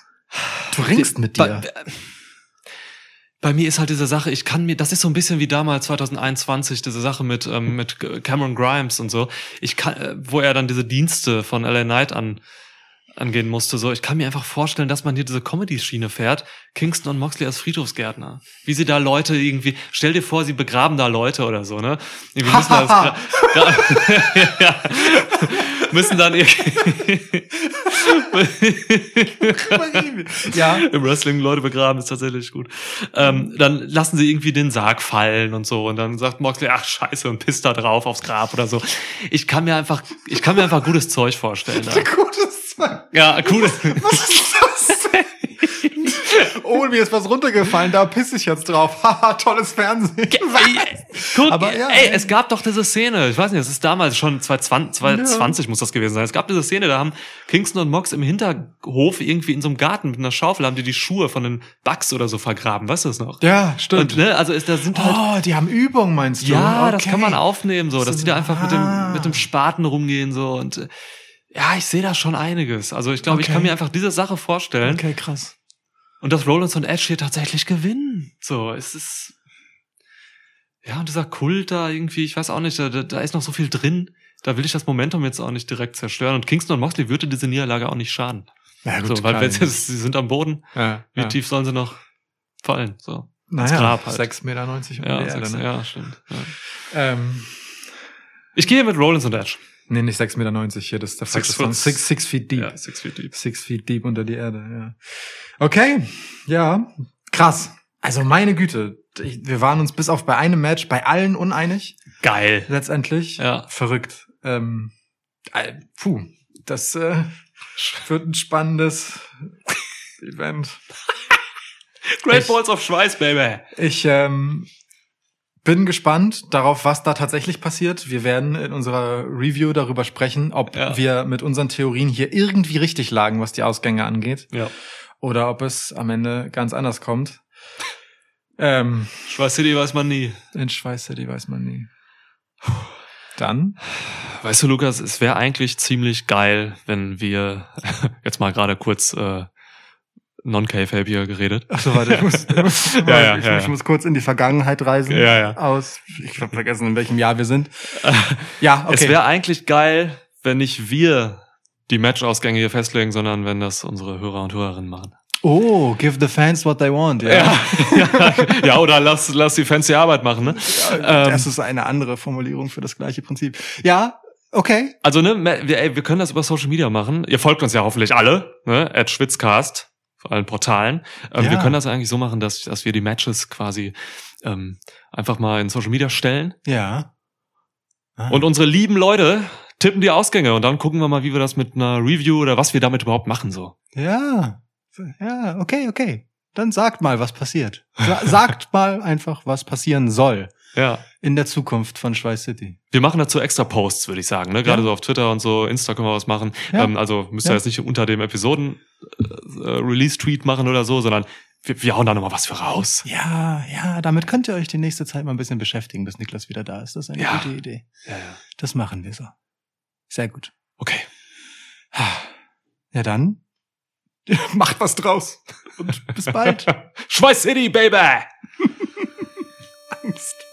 Du ringst mit dir. Bei mir ist halt diese Sache, ich kann mir, das ist so ein bisschen wie damals 2021, diese Sache mit, ähm, mit Cameron Grimes und so. Ich kann, äh, wo er dann diese Dienste von LA Knight an, angehen musste. So, ich kann mir einfach vorstellen, dass man hier diese Comedy-Schiene fährt. Kingston und Moxley als Friedhofsgärtner. Wie sie da Leute irgendwie, stell dir vor, sie begraben da Leute oder so, ne? Irgendwie müssen das, ja, müssen dann irgendwie, ja. im Wrestling Leute begraben ist tatsächlich gut. Ähm, dann lassen sie irgendwie den Sarg fallen und so und dann sagt Moxley, ach scheiße und pisst da drauf aufs Grab oder so. Ich kann mir einfach, ich kann mir einfach gutes Zeug vorstellen. Da. Gutes Zeug. Ja, cool. Was ist das denn? Oh, mir ist was runtergefallen, da pisse ich jetzt drauf. Haha, tolles Fernsehen. Guck, Aber ja, ey, ey. es gab doch diese Szene, ich weiß nicht, es ist damals schon 2020, 2020 muss das gewesen sein. Es gab diese Szene, da haben Kingston und Mox im Hinterhof irgendwie in so einem Garten mit einer Schaufel haben die die Schuhe von den Bugs oder so vergraben, weißt du das noch? Ja, stimmt. Und, ne, also ist, da sind halt oh, die haben Übung, meinst du? Ja, das Okay. kann man aufnehmen, so, dass So, die da einfach mit ah. dem, mit dem Spaten rumgehen, so, und, äh, ja, ich sehe da schon einiges. Also, ich glaube, ich Okay. kann mir einfach diese Sache vorstellen. Okay, krass. Und dass Rollins und Edge hier tatsächlich gewinnen. So, es ist, ja, und dieser Kult da irgendwie, ich weiß auch nicht, da, da ist noch so viel drin. Da will ich das Momentum jetzt auch nicht direkt zerstören. Und Kingston und Moxley würde diese Niederlage auch nicht schaden. Ja, so, weil wenn sie, sie sind am Boden, ja, wie ja. tief sollen sie noch fallen? So. naja, Grab halt. 6,90 Meter Ja, um die Erde, sagst, ne? ja, stimmt. Ja. Ähm, Ich gehe mit Rollins und Edge. Nee, nicht 6,90 Meter hier, das ist der Six foot- Six, six feet deep. Ja, six feet deep. Six feet deep unter die Erde, ja. Okay, ja, krass. Also meine Güte, wir waren uns bis auf bei einem Match bei allen uneinig, Geil. letztendlich. Ja. Verrückt. Ähm, äh, puh, das äh, wird ein spannendes Event. Great Ich- Balls of Schweiß, Baby. Ich ähm, bin gespannt darauf, was da tatsächlich passiert. Wir werden in unserer Review darüber sprechen, ob Ja. wir mit unseren Theorien hier irgendwie richtig lagen, was die Ausgänge angeht, Ja. oder ob es am Ende ganz anders kommt. Ähm, Schweiß City weiß man nie. in Schweiß City weiß man nie. Dann? Weißt du, Lukas, es wäre eigentlich ziemlich geil, wenn wir jetzt mal gerade kurz äh, Non-K-Fape hier geredet. Achso, warte, ich muss, ich, muss, Ja, ja, ich, ja, ich ja. muss kurz in die Vergangenheit reisen. Ja, ja. Aus, ich habe vergessen, in welchem Jahr wir sind. Ja, okay. Es wäre eigentlich geil, wenn nicht wir die Matchausgänge hier festlegen, sondern wenn das unsere Hörer und Hörerinnen machen. oh, give the fans what they want. Ja, ja, ja oder lass, lass die Fans die Arbeit machen, ne? Ähm, das ist eine andere Formulierung für das gleiche Prinzip. Ja, okay. Also, ne, wir, ey, wir können das über Social Media machen. Ihr folgt uns ja hoffentlich alle, ne? At Schwitzcast, auf allen Portalen. Ähm, Ja. Wir können das eigentlich so machen, dass, dass wir die Matches quasi ähm, einfach mal in Social Media stellen. Ja. Ah. Und unsere lieben Leute tippen die Ausgänge und dann gucken wir mal, wie wir das mit einer Review oder was wir damit überhaupt machen, so. ja, ja, okay, okay. Dann sagt mal, was passiert. Sa sagt mal einfach, was passieren soll Ja. in der Zukunft von Schweiß City. Wir machen dazu extra Posts, würde ich sagen. Ne? Gerade Ja. so auf Twitter und so, Insta können wir was machen. Ja. Ähm, also müsst ihr Ja. jetzt nicht unter dem Episoden-Release-Tweet machen oder so, sondern wir, wir hauen da nochmal was für raus. Ja, ja, damit könnt ihr euch die nächste Zeit mal ein bisschen beschäftigen, bis Niklas wieder da ist. Das ist eine Ja. gute Idee. Ja, ja. Das machen wir so. Sehr gut. Okay. Ja, dann macht was draus. Und bis bald. Schweiß City, Baby! Angst.